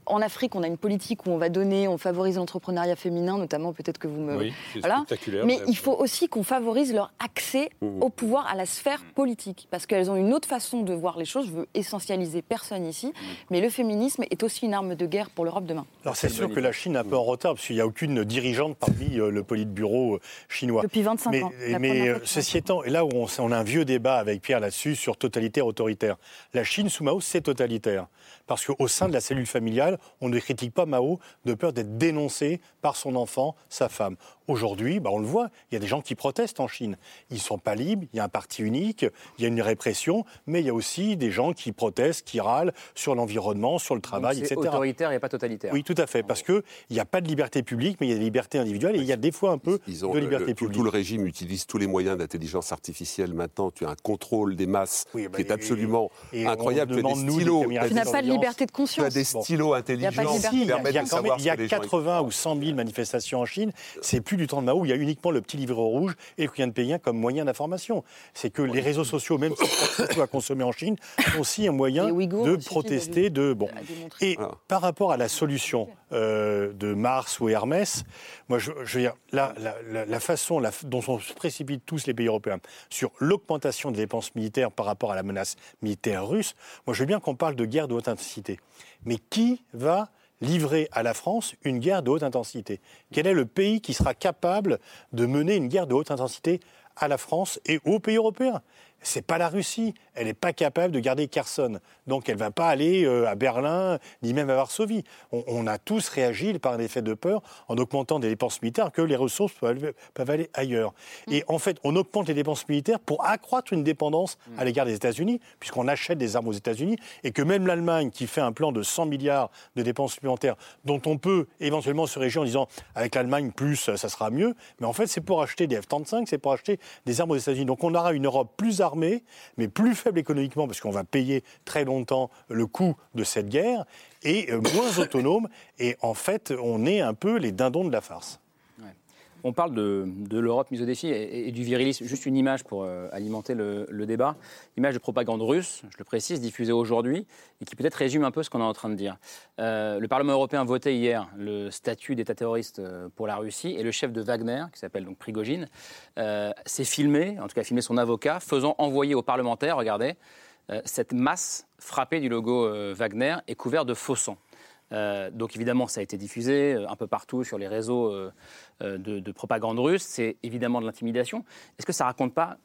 qu'en Afrique, on a une politique où on va donner, on favorise l'entrepreneuriat féminin, notamment peut-être que vous me. Oui, c'est voilà. spectaculaire. Mais mais- il faut aussi qu'on favorise favorise leur accès Mmh. au pouvoir, à la sphère politique. Parce qu'elles ont une autre façon de voir les choses. Je veux essentialiser personne ici. Mais le féminisme est aussi une arme de guerre pour l'Europe demain. Alors c'est sûr que la Chine est un peu en retard, parce qu'il n'y a aucune dirigeante parmi euh, le politburo euh, chinois. Depuis 25 mais, ans, Mais euh, ceci étant, et là où on, on a un vieux débat avec Pierre là-dessus sur totalitaire, autoritaire, la Chine sous Mao, c'est totalitaire. Parce qu'au sein de la cellule familiale, on ne critique pas Mao de peur d'être dénoncé par son enfant, sa femme. Aujourd'hui, bah, on le voit, il y a des gens qui protestent en Chine. Ils ne sont pas libres, il y a un parti unique, il y a une répression, mais il y a aussi des gens qui protestent, qui râlent sur l'environnement, sur le travail, Donc, c'est etc. autoritaire et pas totalitaire. Oui, tout à fait, parce qu'il n'y a pas de liberté publique, mais il y a des libertés individuelles, et il y a des fois un peu Ils ont de liberté le- publique. tout le régime utilise tous les moyens d'intelligence artificielle. Maintenant, tu as un contrôle des masses qui est absolument et incroyable. Tu as des stylos. n'as pas de liberté de Tu as conscience. des stylos intelligents qui il y a, permettent il y a de il y a que les gens 80 ou 100 000 manifestations en Chine. C'est plus du temps de Mao il y a uniquement le petit livre rouge et de Pékin comme moyen d'information. C'est que les réseaux sociaux, même si à consommer en Chine, sont aussi un moyen de protester, de bon. Et par rapport à la solution euh, de Mars ou Hermès, moi, je, je veux dire, la, la- la- la façon la- dont on se précipitent tous les pays européens sur l'augmentation des dépenses militaires par rapport à la menace militaire russe, moi, je veux bien qu'on parle de guerre de haute intensité. Mais qui va livrer à la France une guerre de haute intensité Quel est le pays qui sera capable de mener une guerre de haute intensité à la France et aux pays européens? C'est pas la Russie. Elle n'est pas capable de garder Kherson. Donc elle ne va pas aller euh, à Berlin, ni même à Varsovie. On, on a tous réagi par un effet de peur en augmentant des dépenses militaires que les ressources peuvent aller, peuvent aller ailleurs. Et en fait, on augmente les dépenses militaires pour accroître une dépendance à l'égard des États-Unis, puisqu'on achète des armes aux États-Unis, et que même l'Allemagne, qui fait un plan de 100 milliards de dépenses supplémentaires, dont on peut éventuellement se réjouir en disant avec l'Allemagne plus, euh, ça sera mieux, mais en fait, c'est pour acheter des F-35, c'est pour acheter des armes aux États-Unis. Donc on aura une Europe plus armée, mais plus faible économiquement, parce qu'on va payer très longtemps le coût de cette guerre, et euh, moins autonome. Et en fait, on est un peu les dindons de la farce. On parle de, l'Europe mise au défi et, du virilisme. Juste une image pour euh, alimenter le, débat. Image de propagande russe, je le précise, diffusée aujourd'hui et qui peut-être résume un peu ce qu'on est en train de dire. Euh, le Parlement européen votait hier le statut d'État terroriste euh, pour la Russie et le chef de Wagner, qui s'appelle donc Prigogine, s'est filmé, en tout cas filmé son avocat, faisant envoyer aux parlementaires, regardez, cette masse frappée du logo Wagner et couverte de faux sang. Euh, donc évidemment, ça a été diffusé euh, un peu partout sur les réseaux euh, de, de propagande russe. C'est évidemment de l'intimidation. Est-ce que ça raconte pas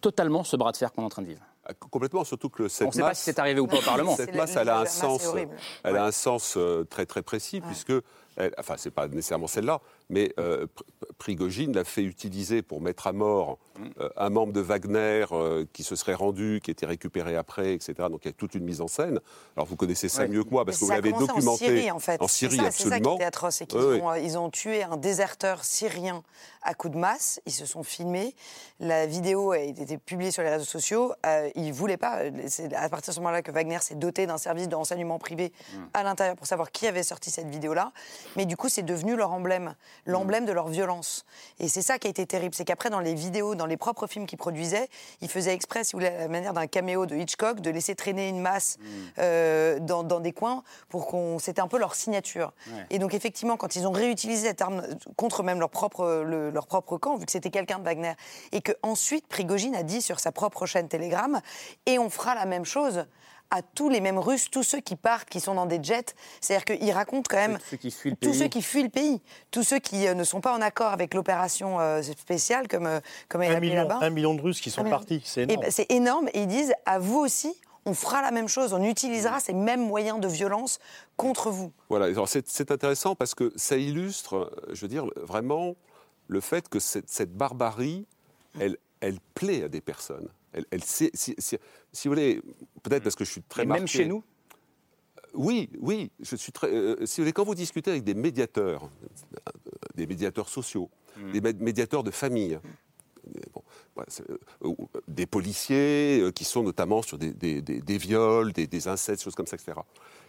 totalement ce bras de fer qu'on est en train de vivre? Ah, Complètement, surtout que cette On ne sait pas si c'est arrivé ou pas au Parlement. Cette masse, elle a un sens, elle a un sens très très précis puisque, elle- enfin c'est pas nécessairement celle-là, mais euh, Pr- Prigogine l'a fait utiliser pour mettre à mort euh, un membre de Wagner euh, qui se serait rendu, qui était récupéré après, etc. Donc il y a toute une mise en scène. Alors vous connaissez ça Ouais. mieux que moi parce Mais que vous a l'avez documenté En Syrie, en fait. En Syrie, ça, C'est ça qui absolument. était atroce. C'est qu'ils ont, ils ont tué un déserteur syrien à coups de masse. Ils se sont filmés. La vidéo a été publiée sur les réseaux sociaux. Euh, ils ne voulaient pas. C'est à partir de ce moment-là que Wagner s'est doté d'un service de renseignement privé Mm. à l'intérieur pour savoir qui avait sorti cette vidéo-là. Mais du coup, c'est devenu leur emblème, l'emblème Mm. de leur violence. Et c'est ça qui a été terrible. C'est qu'après, dans les vidéos, dans les propres films qu'ils produisaient, ils faisaient exprès, si vous voulez, à la manière d'un caméo de Hitchcock, de laisser traîner une masse euh, dans, dans des coins pour qu'on. C'était un peu leur signature. Ouais. Et donc, effectivement, quand ils ont réutilisé cette arme contre même leur propre, le- leur propre camp, vu que c'était quelqu'un de Wagner, et que ensuite Prigogine a dit sur sa propre chaîne Telegram, et on fera la même chose à tous les mêmes Russes, tous ceux qui partent, qui sont dans des jets. C'est-à-dire qu'il raconte quand même Ceux qui fuient le tous pays. ceux qui fuient le pays, tous ceux qui euh, ne sont pas en accord avec l'opération euh, spéciale, comme, euh, comme elle Un million, là-bas. un million de Russes qui sont partis, c'est énorme. ben, c'est énorme. Et ils disent à vous aussi, on fera la même chose, on utilisera ces mêmes moyens de violence contre vous. Voilà, alors c'est c'est intéressant parce que ça illustre, je veux dire, vraiment le fait que cette, cette barbarie, elle, elle plaît à des personnes. Elle, elle sait- si, si- si vous voulez, peut-être parce que je suis très Et même chez nous Oui, oui, je suis très. euh, si vous voulez, quand vous discutez avec des médiateurs, euh, des médiateurs sociaux, des mé- médiateurs de famille, euh, bon, euh, des policiers euh, qui sont notamment sur des, des- des- des viols, des, des incestes, choses comme ça, etc.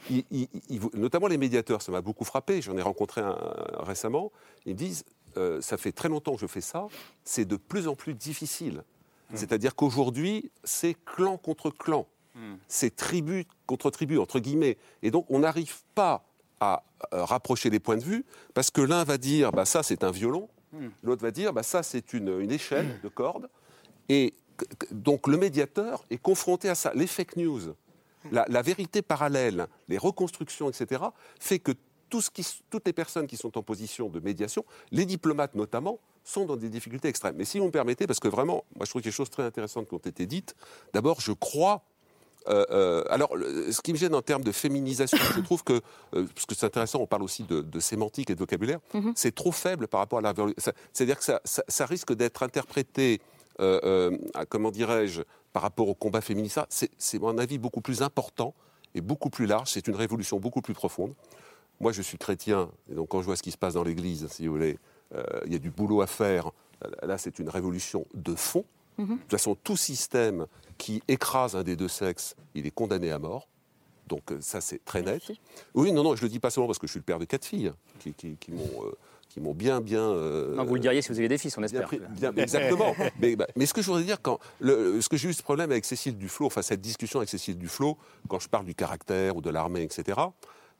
Ils- ils- ils vous- notamment les médiateurs, ça m'a beaucoup frappé. J'en ai rencontré un, un récemment. Ils me disent euh, ça fait très longtemps que je fais ça. C'est de plus en plus difficile. C'est-à-dire qu'aujourd'hui, c'est clan contre clan. C'est tribu contre tribu, entre guillemets. Et donc, on n'arrive pas à euh, rapprocher les points de vue parce que l'un va dire bah, ça, c'est un violon. L'autre va dire, bah, ça c'est une, une échelle de cordes. Et donc le médiateur est confronté à ça. Les fake news, la, la vérité parallèle, les reconstructions, etc., fait que tout ce qui, toutes les personnes qui sont en position de médiation, les diplomates notamment, sont dans des difficultés extrêmes. Mais si vous me permettez, parce que vraiment, moi je trouve qu'il y a des choses très intéressantes qui ont été dites. D'abord, je crois euh, euh, alors, le- ce qui me gêne en termes de féminisation, je trouve que, euh, parce que c'est intéressant, on parle aussi de, de sémantique et de vocabulaire, c'est trop faible par rapport à la. C'est-à-dire que ça, ça- ça risque d'être interprété, à- comment dirais-je, par rapport au combat féministe. C'est, à mon avis, beaucoup plus important et beaucoup plus large. C'est une révolution beaucoup plus profonde. Moi, je suis chrétien, et donc quand je vois ce qui se passe dans l'Église, si vous voulez, il y a du boulot à faire. Là, c'est une révolution de fond. De toute façon, tout système qui écrase un des deux sexes, il est condamné à mort. Donc euh, ça, c'est très net. Oui, non, non, je le dis pas seulement parce que je suis le père de quatre filles hein, qui, qui- qui m'ont, euh, qui m'ont bien, bien. euh, Non, vous le diriez si vous avez des fils, on espère. bien- exactement. mais, bah, mais ce que je voudrais dire, quand le, ce que j'ai eu ce problème avec Cécile Duflot, enfin cette discussion avec Cécile Duflot, quand je parle du caractère ou de l'armée, etc.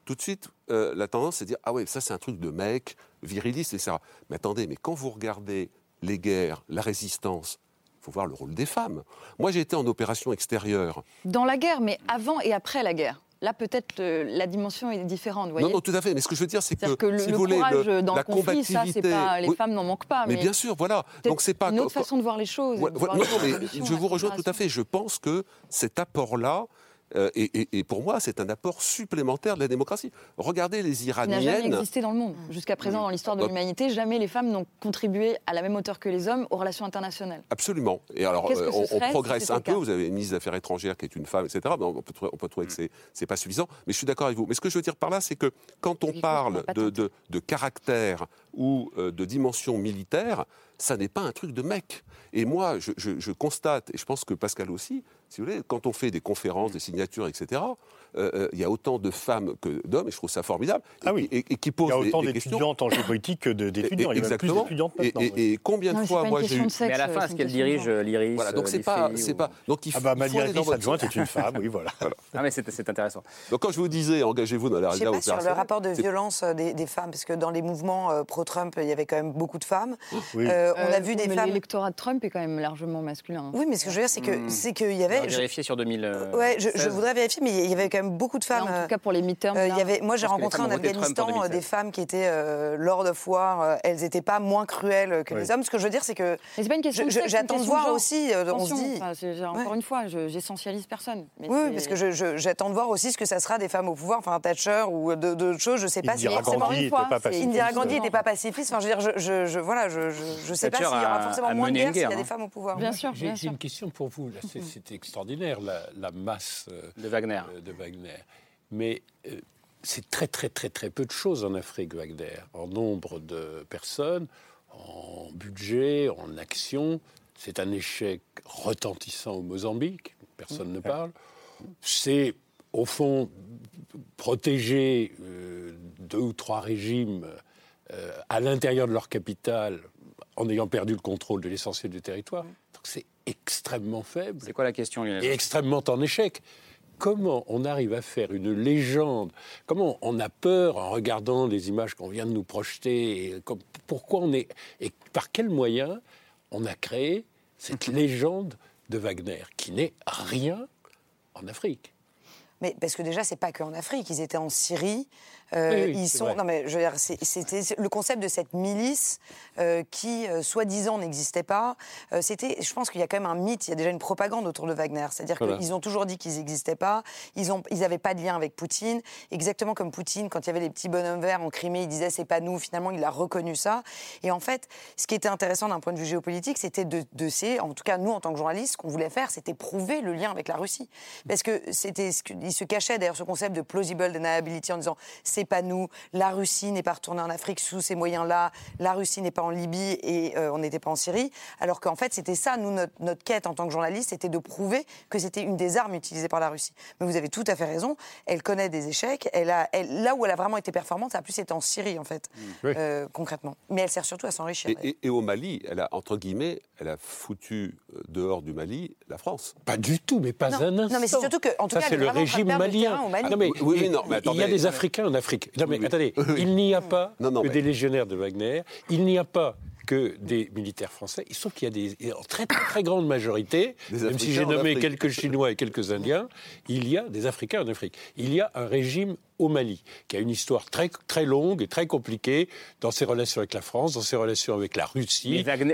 Tout de suite, euh, la tendance, c'est de dire ah ouais, ça c'est un truc de mec, viriliste, etc. Mais attendez, mais quand vous regardez les guerres, la résistance, il faut voir le rôle des femmes. Moi, j'ai été en opération extérieure. Dans la guerre, mais avant et après la guerre. Là, peut-être la dimension est différente. Voyez Non, non, tout à fait. Mais ce que je veux dire, c'est que, que le, si vous voulez, le- dans la le conflit, ça, pas. Les Oui, femmes n'en manquent pas. Mais, bien sûr, voilà. Donc c'est pas une autre façon de voir les choses. Voilà, voir non, non, mais je vous rejoins tout à fait. Je pense que cet apport-là, euh, et, et- et pour moi, c'est un apport supplémentaire de la démocratie. Regardez les qui n'a jamais Iraniennes. existé dans le monde. Jusqu'à présent, dans l'histoire de Bah- l'humanité, jamais les femmes n'ont contribué à la même hauteur que les hommes aux relations internationales. Absolument. Et alors, euh, on, on serait si progresse un peu. Vous avez une ministre des Affaires étrangères qui est une femme, etc. Mais on peut, trouver- on peut trouver que c'est c'est pas suffisant. Mais je suis d'accord avec vous. Mais ce que je veux dire par là, c'est que quand on parle de, de- de caractère ou euh, de dimension militaire, ça n'est pas un truc de mec. Et moi, je, je- je constate, et je pense que Pascal aussi, si vous voulez, quand on fait des conférences, des signatures, etc., euh, euh, il y a autant de femmes que d'hommes, et je trouve ça formidable, et, et- et qui Il posent y a des- autant d'étudiantes en géopolitique que de- d'étudiants. Il y a même plus Exactement. d'étudiantes Et, maintenant. et- oui. et combien de fois, moi, j'ai eu... Mais à la fin, est-ce qu'elle dirige euh, l'Iris Voilà, donc euh, c'est pas, c'est pas. Donc il Ah faut, bah, il Iris, votre adjointe, est une femme, oui, voilà. Ah, mais c'est intéressant. Donc quand je vous disais, engagez-vous dans la Je sais réserve pas sur le opérationnelle, rapport de violence euh, des, femmes, parce que dans les mouvements euh, pro-Trump, il y avait quand même beaucoup de femmes. Oui. Euh, on a Euh, vu oui, des mais femmes. L'électorat de Trump est quand même largement masculin. Oui, mais ce que je veux dire, c'est que Hmm. c'est qu'il y On avait. va je- vérifier sur 2000. euh, Ouais, je, je 16. voudrais vérifier, mais il y avait quand même beaucoup de femmes. en tout cas, pour les midterms. Euh, y avait, moi, j'ai rencontré en Afghanistan euh, 2016. des femmes qui étaient euh, Lord of War. euh, elles n'étaient pas moins cruelles que Oui. les hommes. Ce que je veux dire, c'est que Mais c'est pas une question je- de je- sexe, c'est une j'attends de voir genre. aussi. euh, on se Attention, dit. enfin, c'est- encore une fois, je- j'essentialise personne. mais Oui, c'est- parce que je- je- j'attends de voir aussi ce que ça sera des femmes au pouvoir, enfin Thatcher ou de- d'autres choses. Je sais pas si Indira forcément. Gandhi n'était pas pacifiste. Enfin, je veux dire, je, voilà, je, je, je sais pas s'il y aura forcément moins de guerre s'il y a des hein. femmes au pouvoir. Bien sûr, J'ai une question pour vous. C'est- extraordinaire, la, masse euh, De Wagner. Wagner. Mais euh, c'est très, très, très, très peu de choses en Afrique, Wagner. En nombre de personnes, en budget, en action. C'est un échec retentissant au Mozambique. Personne ne parle. C'est, au fond, protéger euh, deux ou trois régimes euh, à l'intérieur de leur capitale en ayant perdu le contrôle de l'essentiel du territoire. Donc c'est extrêmement faible C'est quoi la question, Lionel et extrêmement en échec. Comment on arrive à faire une légende? Comment on a peur en regardant les images qu'on vient de nous projeter et comme- Pourquoi on est et par quels moyens on a créé cette légende de Wagner qui n'est rien en Afrique? Mais parce que déjà, c'est pas qu'en Afrique. Ils étaient en Syrie. Euh, Oui, oui, ils sont. vrai. Non, mais je veux dire, c'est- c'était le concept de cette milice euh, qui, euh, soi-disant, n'existait pas. Euh, c'était. Je pense qu'il y a quand même un mythe. Il y a déjà une propagande autour de Wagner. C'est-à-dire Voilà. qu'ils ont toujours dit qu'ils n'existaient pas. Ils ont. Ils n'avaient pas de lien avec Poutine. Exactement comme Poutine, quand il y avait les petits bonhommes verts en Crimée, il disait c'est pas nous. Finalement, il a reconnu ça. Et en fait, ce qui était intéressant d'un point de vue géopolitique, c'était de, de ces. En tout cas, nous, en tant que journalistes, ce qu'on voulait faire, c'était prouver le lien avec la Russie. Parce que c'était. Il se cachait d'ailleurs ce concept de plausible deniability en disant c'est pas nous, la Russie n'est pas retournée en Afrique sous ces moyens-là, la Russie n'est pas en Libye et euh, on n'était pas en Syrie. Alors qu'en fait, c'était ça, nous, notre, notre quête en tant que journaliste, c'était de prouver que c'était une des armes utilisées par la Russie. Mais vous avez tout à fait raison, elle connaît des échecs. Elle a, elle- là où elle a vraiment été performante, ça a plus été en Syrie, en fait, Oui. euh, concrètement. Mais elle sert surtout à s'enrichir. Et, et- et au Mali, elle a, entre guillemets, elle a foutu euh, dehors du Mali la France. Pas du tout, mais pas Non, un non, instant. mais c'est surtout que, en tout Ça, cas, c'est le régime malien. terrain au Mali. Ah non, mais Oui, non, mais il y a des Africains en Afrique. Non, mais Oui, attendez, Oui, il n'y a pas Non, non, que mais- des légionnaires de Wagner, il n'y a pas que des militaires français. Il sauf qu'il y a des, en très, très, très grande majorité, même si j'ai nommé quelques Chinois et quelques Indiens, il y a des Africains en Afrique. Il y a un régime au Mali, qui a une histoire très, très longue et très compliquée dans ses relations avec la France, dans ses relations avec la Russie. Mais Wagner-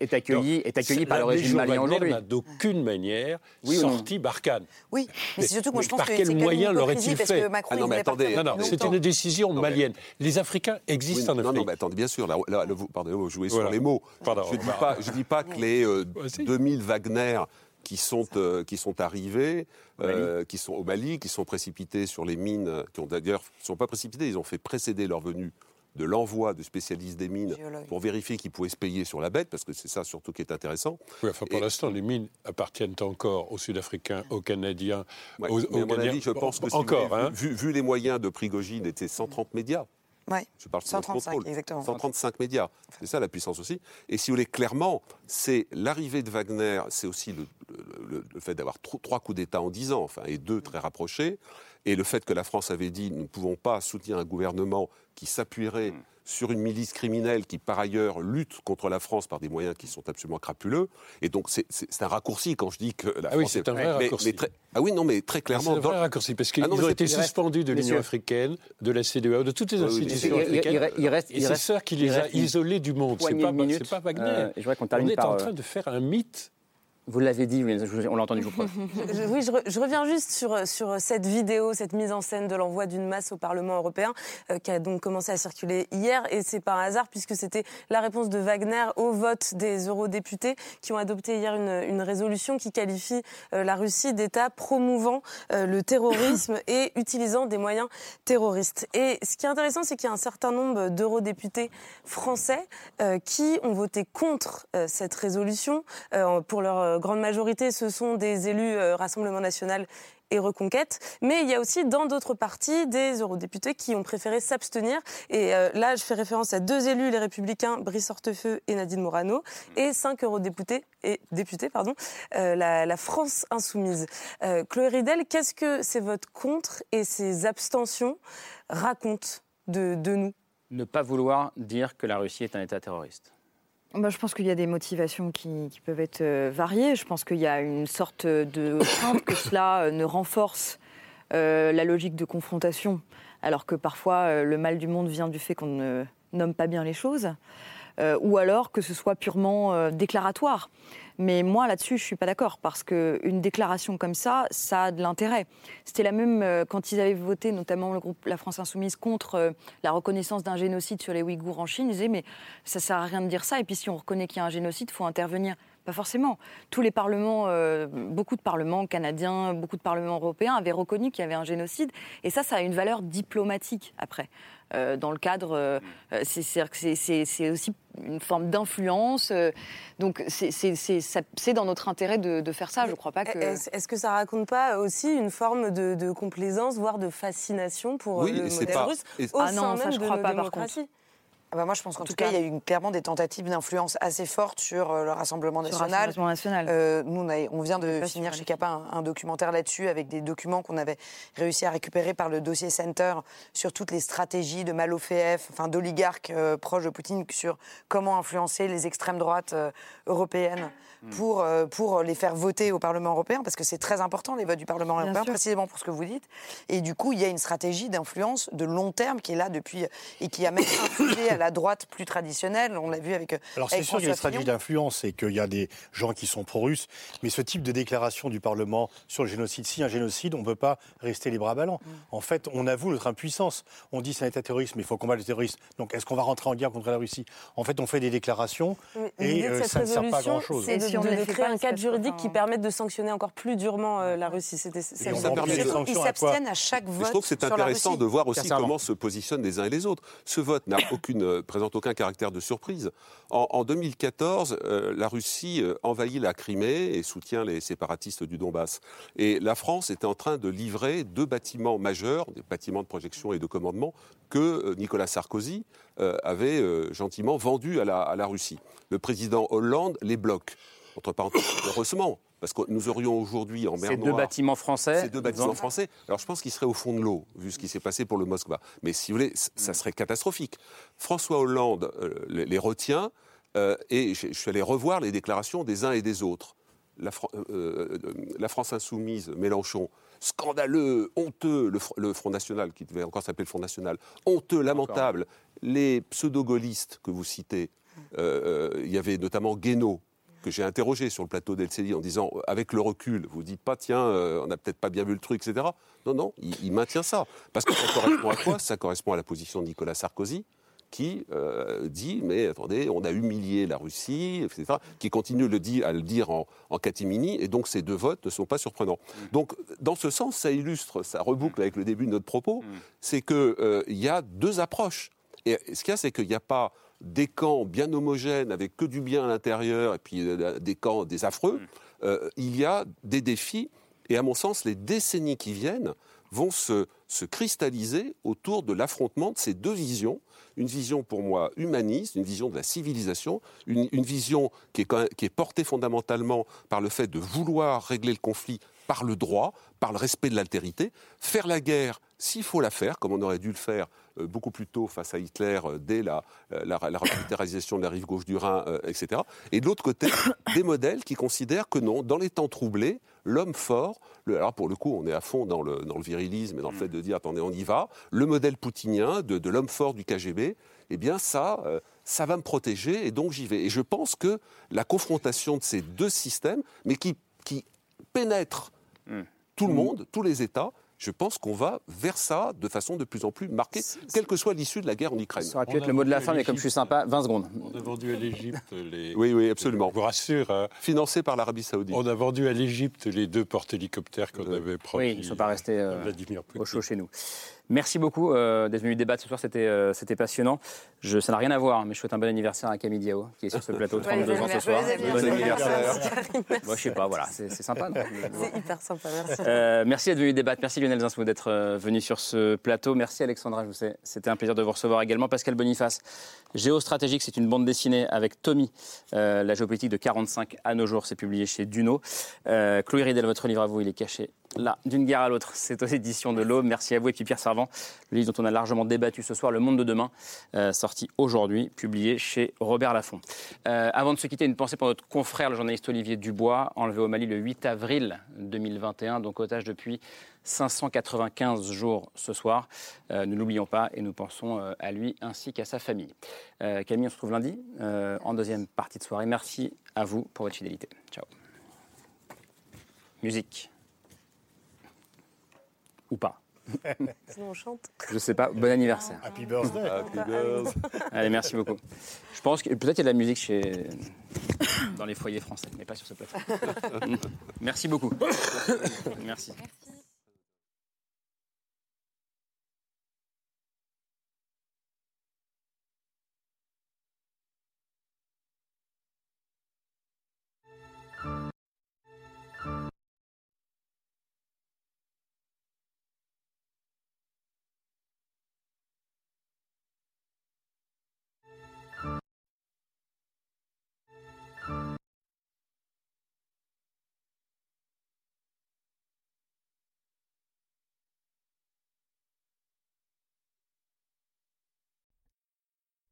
est- accueilli- Donc, est accueilli par le régime malien Wagner aujourd'hui. n'a d'aucune manière Oui ou non sorti Barkhane. Oui, mais c'est surtout que moi, je pense par que quel moyen une l'aurait-il fait que Macron, il voulait partir Non, non, depuis c'est une décision malienne. Les Africains existent Oui, en non, Afrique. non, mais attendez, bien sûr, là, là, là, vous, pardonnez, vous jouez Voilà. sur les mots. Pardon, je ne dis pas, je dis pas que les euh, Vas-y. 2000 Wagner qui sont, euh, qui sont arrivés, euh, qui sont au Mali, qui sont précipités sur les mines, euh, qui ont d'ailleurs, ne sont pas précipités, ils ont fait précéder leur venue de l'envoi de spécialistes des mines pour vérifier qu'ils pouvaient se payer sur la bête, parce que c'est ça surtout qui est intéressant. Oui, enfin, pour Et- l'instant, les mines appartiennent encore aux Sud-Africains, aux Canadiens, Ouais, aux, aux Ghanéens. avis, je pense que encore, hein. vu, vu les moyens de Prigogine, étaient 130 médias. Ouais. Je parle sous notre 135, contrôle. exactement. 135 médias. C'est ça la puissance aussi. Et si vous voulez, clairement, c'est l'arrivée de Wagner, c'est aussi le, le- le- le fait d'avoir tro- trois coups d'État en dix ans, enfin, et deux très rapprochés, et le fait que la France avait dit nous ne pouvons pas soutenir un gouvernement qui s'appuierait sur une milice criminelle qui, par ailleurs, lutte contre la France par des moyens qui sont absolument crapuleux. Et donc, c'est- un raccourci quand je dis que la Ah oui, France c'est est- un vrai mais- raccourci. mais très- ah oui, non, mais très clairement. C'est un dans- vrai raccourci, parce qu'ils Ah ont été suspendus de l'Union africaine, de la CDE, de toutes les Oui, oui, institutions il- il- il- africaines. il reste- et c'est reste- ça qui les a isolés du monde. C'est pas, pas Wagner. Euh, je On est par, en euh, train de faire un mythe. Vous l'avez dit, oui, on l'a entendu, je vous. Je- oui, je, re- je reviens juste sur, sur cette vidéo, cette mise en scène de l'envoi d'une masse au Parlement européen, euh, qui a donc commencé à circuler hier. Et c'est par hasard, puisque c'était la réponse de Wagner au vote des eurodéputés qui ont adopté hier une, une résolution qui qualifie euh, la Russie d'État promouvant euh, le terrorisme et utilisant des moyens terroristes. Et ce qui est intéressant, c'est qu'il y a un certain nombre d'eurodéputés français qui ont voté contre cette résolution. Pour leur grande majorité, ce sont des élus euh, Rassemblement national et Reconquête. Mais il y a aussi dans d'autres partis des eurodéputés qui ont préféré s'abstenir. Et euh, là, je fais référence à deux élus, les Républicains, Brice Hortefeux et Nadine Morano, et cinq eurodéputés et députés, pardon, euh, la, France insoumise. Euh, Chloé Ridel, qu'est-ce que ces votes contre et ces abstentions racontent de nous? Ne pas vouloir dire que la Russie est un État terroriste. Bah, je pense qu'il y a des motivations qui, peuvent être euh, variées. Je pense qu'il y a une sorte de crainte que cela euh, ne renforce euh, la logique de confrontation, alors que parfois le mal du monde vient du fait qu'on ne nomme pas bien les choses, euh, ou alors que ce soit purement euh, déclaratoire. Mais moi, là-dessus, je ne suis pas d'accord, parce qu'une déclaration comme ça, ça a de l'intérêt. C'était la même euh, quand ils avaient voté, notamment le groupe La France Insoumise, contre la reconnaissance d'un génocide sur les Ouïghours en Chine. Ils disaient, mais ça ne sert à rien de dire ça, et puis si on reconnaît qu'il y a un génocide, il faut intervenir. Pas forcément. Tous les parlements, euh, beaucoup de parlements canadiens, beaucoup de parlements européens avaient reconnu qu'il y avait un génocide, et ça, ça a une valeur diplomatique après. Euh, dans le cadre, euh, c'est- c'est-à-dire que c'est- c'est c'est aussi une forme d'influence. euh, donc c'est- dans notre intérêt de, de faire ça. Je ne crois pas que. Est-ce que ça raconte pas aussi une forme de, de complaisance, voire de fascination pour Oui, le modèle pas- russe au Ah sein non, ça, même je de crois nos pas, par Ah bah moi, je pense qu'en En tout, tout cas, cas. il y a eu clairement des tentatives d'influence assez fortes sur euh, le Rassemblement Sur le national. Rassemblement national. Euh, nous, on, a- on vient de finir chez Capa un, un documentaire là-dessus avec des documents qu'on avait réussi à récupérer par le dossier Center sur toutes les stratégies de Malofeev, enfin d'oligarques euh, proches de Poutine, sur comment influencer les extrêmes droites euh, européennes pour, euh, pour les faire voter au Parlement européen, parce que c'est très important les votes du Parlement Bien européen, sûr. précisément pour ce que vous dites. Et du coup, il y a une stratégie d'influence de long terme qui est là depuis et qui a même influé à la droite plus traditionnelle. On l'a vu avec. Alors c'est sûr qu'il y a une stratégie d'influence et qu'il y a des gens qui sont pro-russes, mais ce type de déclaration du Parlement sur le génocide, si un génocide, on ne peut pas rester les bras ballants. Mm. En fait, on avoue notre impuissance. On dit c'est un état terroriste, mais il faut combattre le terrorisme. Donc est-ce qu'on va rentrer en guerre contre la Russie? En fait, on fait des déclarations Mais et euh, ça ne sert pas à grand-chose. c'est de, si on de les créer un cadre juridique qui permette de sanctionner encore plus durement euh, la Russie. C'était Ils à s'abstiennent à chaque vote. je trouve que c'est intéressant de voir aussi comment se positionnent les uns et les autres. Ce vote n'a aucune, euh, présente aucun caractère de surprise. En, en 2014, euh, la Russie euh, envahit la Crimée et soutient les séparatistes du Donbass. Et la France était en train de livrer deux bâtiments majeurs, des bâtiments de projection et de commandement, que euh, Nicolas Sarkozy avait gentiment vendus à la Russie. Le président Hollande les bloque. Entre parenthèses, heureusement, parce que nous aurions aujourd'hui en mer Ces deux bâtiments français. ces deux bâtiments français. Alors je pense qu'ils seraient au fond de l'eau, vu ce qui s'est passé pour le Moskva. Mais si vous voulez, ça serait catastrophique. François Hollande euh, les, les retient euh, et je, je suis allé revoir les déclarations des uns et des autres. La, Fran- euh, la France insoumise, Mélenchon, scandaleux, honteux, le, Fr- le Front National, qui devait encore s'appeler le Front National, honteux, lamentable. Les pseudo-gaullistes que vous citez, euh, il y avait notamment Guénaud, que j'ai interrogé sur le plateau d'LCI en disant, euh, avec le recul, vous dites pas, tiens, euh, on n'a peut-être pas bien vu le truc, etc. Non, non, il, il maintient ça. Parce que ça correspond à quoi? Ça correspond à la position de Nicolas Sarkozy, qui euh, dit, mais attendez, on a humilié la Russie, etc., qui continue le dit- à le dire en, en catimini, et donc ces deux votes ne sont pas surprenants. Donc, dans ce sens, ça illustre, ça reboucle avec le début de notre propos, c'est qu'il y a deux approches. Et ce qu'il y a, c'est qu'il n'y a pas des camps bien homogènes avec que du bien à l'intérieur et puis euh, des camps des affreux. Euh, il y a des défis et à mon sens, les décennies qui viennent vont se, se cristalliser autour de l'affrontement de ces deux visions. Une vision pour moi humaniste, une vision de la civilisation, une, une vision qui est, quand même- qui est portée fondamentalement par le fait de vouloir régler le conflit par le droit, par le respect de l'altérité, faire la guerre s'il faut la faire, comme on aurait dû le faire euh, beaucoup plus tôt face à Hitler, euh, dès la, euh, la, de la rive gauche du Rhin, euh, etc. Et de l'autre côté, des modèles qui considèrent que non, dans les temps troublés, l'homme fort, le- alors pour le coup, on est à fond dans le, dans le virilisme et dans le fait de dire, attendez, on y va, le modèle poutinien de, de l'homme fort du KGB, eh bien ça, euh, ça va me protéger et donc j'y vais. Et je pense que la confrontation de ces deux systèmes, mais qui, qui pénètrent tout le monde, tous les États, je pense qu'on va vers ça de façon de plus en plus marquée, quelle que soit l'issue de la guerre en Ukraine. Ça aurait pu être le mot de la fin, mais comme je suis sympa, 20 secondes. On a vendu à l'Égypte les. Oui, oui, absolument. Je vous rassure. hein. Financé par l'Arabie Saoudite. On a vendu à l'Égypte les deux porte-hélicoptères qu'on avait promis. Oui, ils ne sont pas restés euh, Vladimir Poutine. au chaud chez nous. Merci beaucoup euh, d'être venu débattre ce soir, c'était euh, c'était passionnant. Je, ça n'a rien à voir, mais je souhaite un bon anniversaire à Camille Diao, qui est sur ce plateau, 32 ans ce soir. Bon anniversaire. Moi, je sais pas, voilà, c'est c'est sympa. non C'est hyper sympa, merci. Euh, merci d'être venu débattre. Merci Lionel Zinsmou d'être euh, venu sur ce plateau. Merci Alexandra Jousset. C'était un plaisir de vous recevoir également. Pascal Boniface, Géostratégique, c'est une bande dessinée avec Tommy, euh, la géopolitique de 45 à nos jours. C'est publié chez Duno. Euh, Chloé Ridel, votre livre à vous, il est caché là, d'une guerre à l'autre. C'est aux éditions de l'Aube. Merci à vous. Et puis Pierre Servant, le livre dont on a largement débattu ce soir, Le Monde de demain, euh, sorti aujourd'hui, publié chez Robert Laffont. Euh, avant de se quitter, une pensée pour notre confrère, le journaliste Olivier Dubois, enlevé au Mali le 8 avril 2021, donc otage depuis 595 jours ce soir. Euh, ne l'oublions pas et nous pensons euh, à lui ainsi qu'à sa famille. Camille, on se retrouve lundi en deuxième partie de soirée. Merci à vous pour votre fidélité. Ciao. Musique. Ou pas. Sinon, on chante. Je sais pas. Bon anniversaire. Happy birthday. Happy birthday. Allez, merci beaucoup. Je pense que peut-être il y a de la musique chez... dans les foyers français, mais pas sur ce plateau. merci beaucoup. Merci.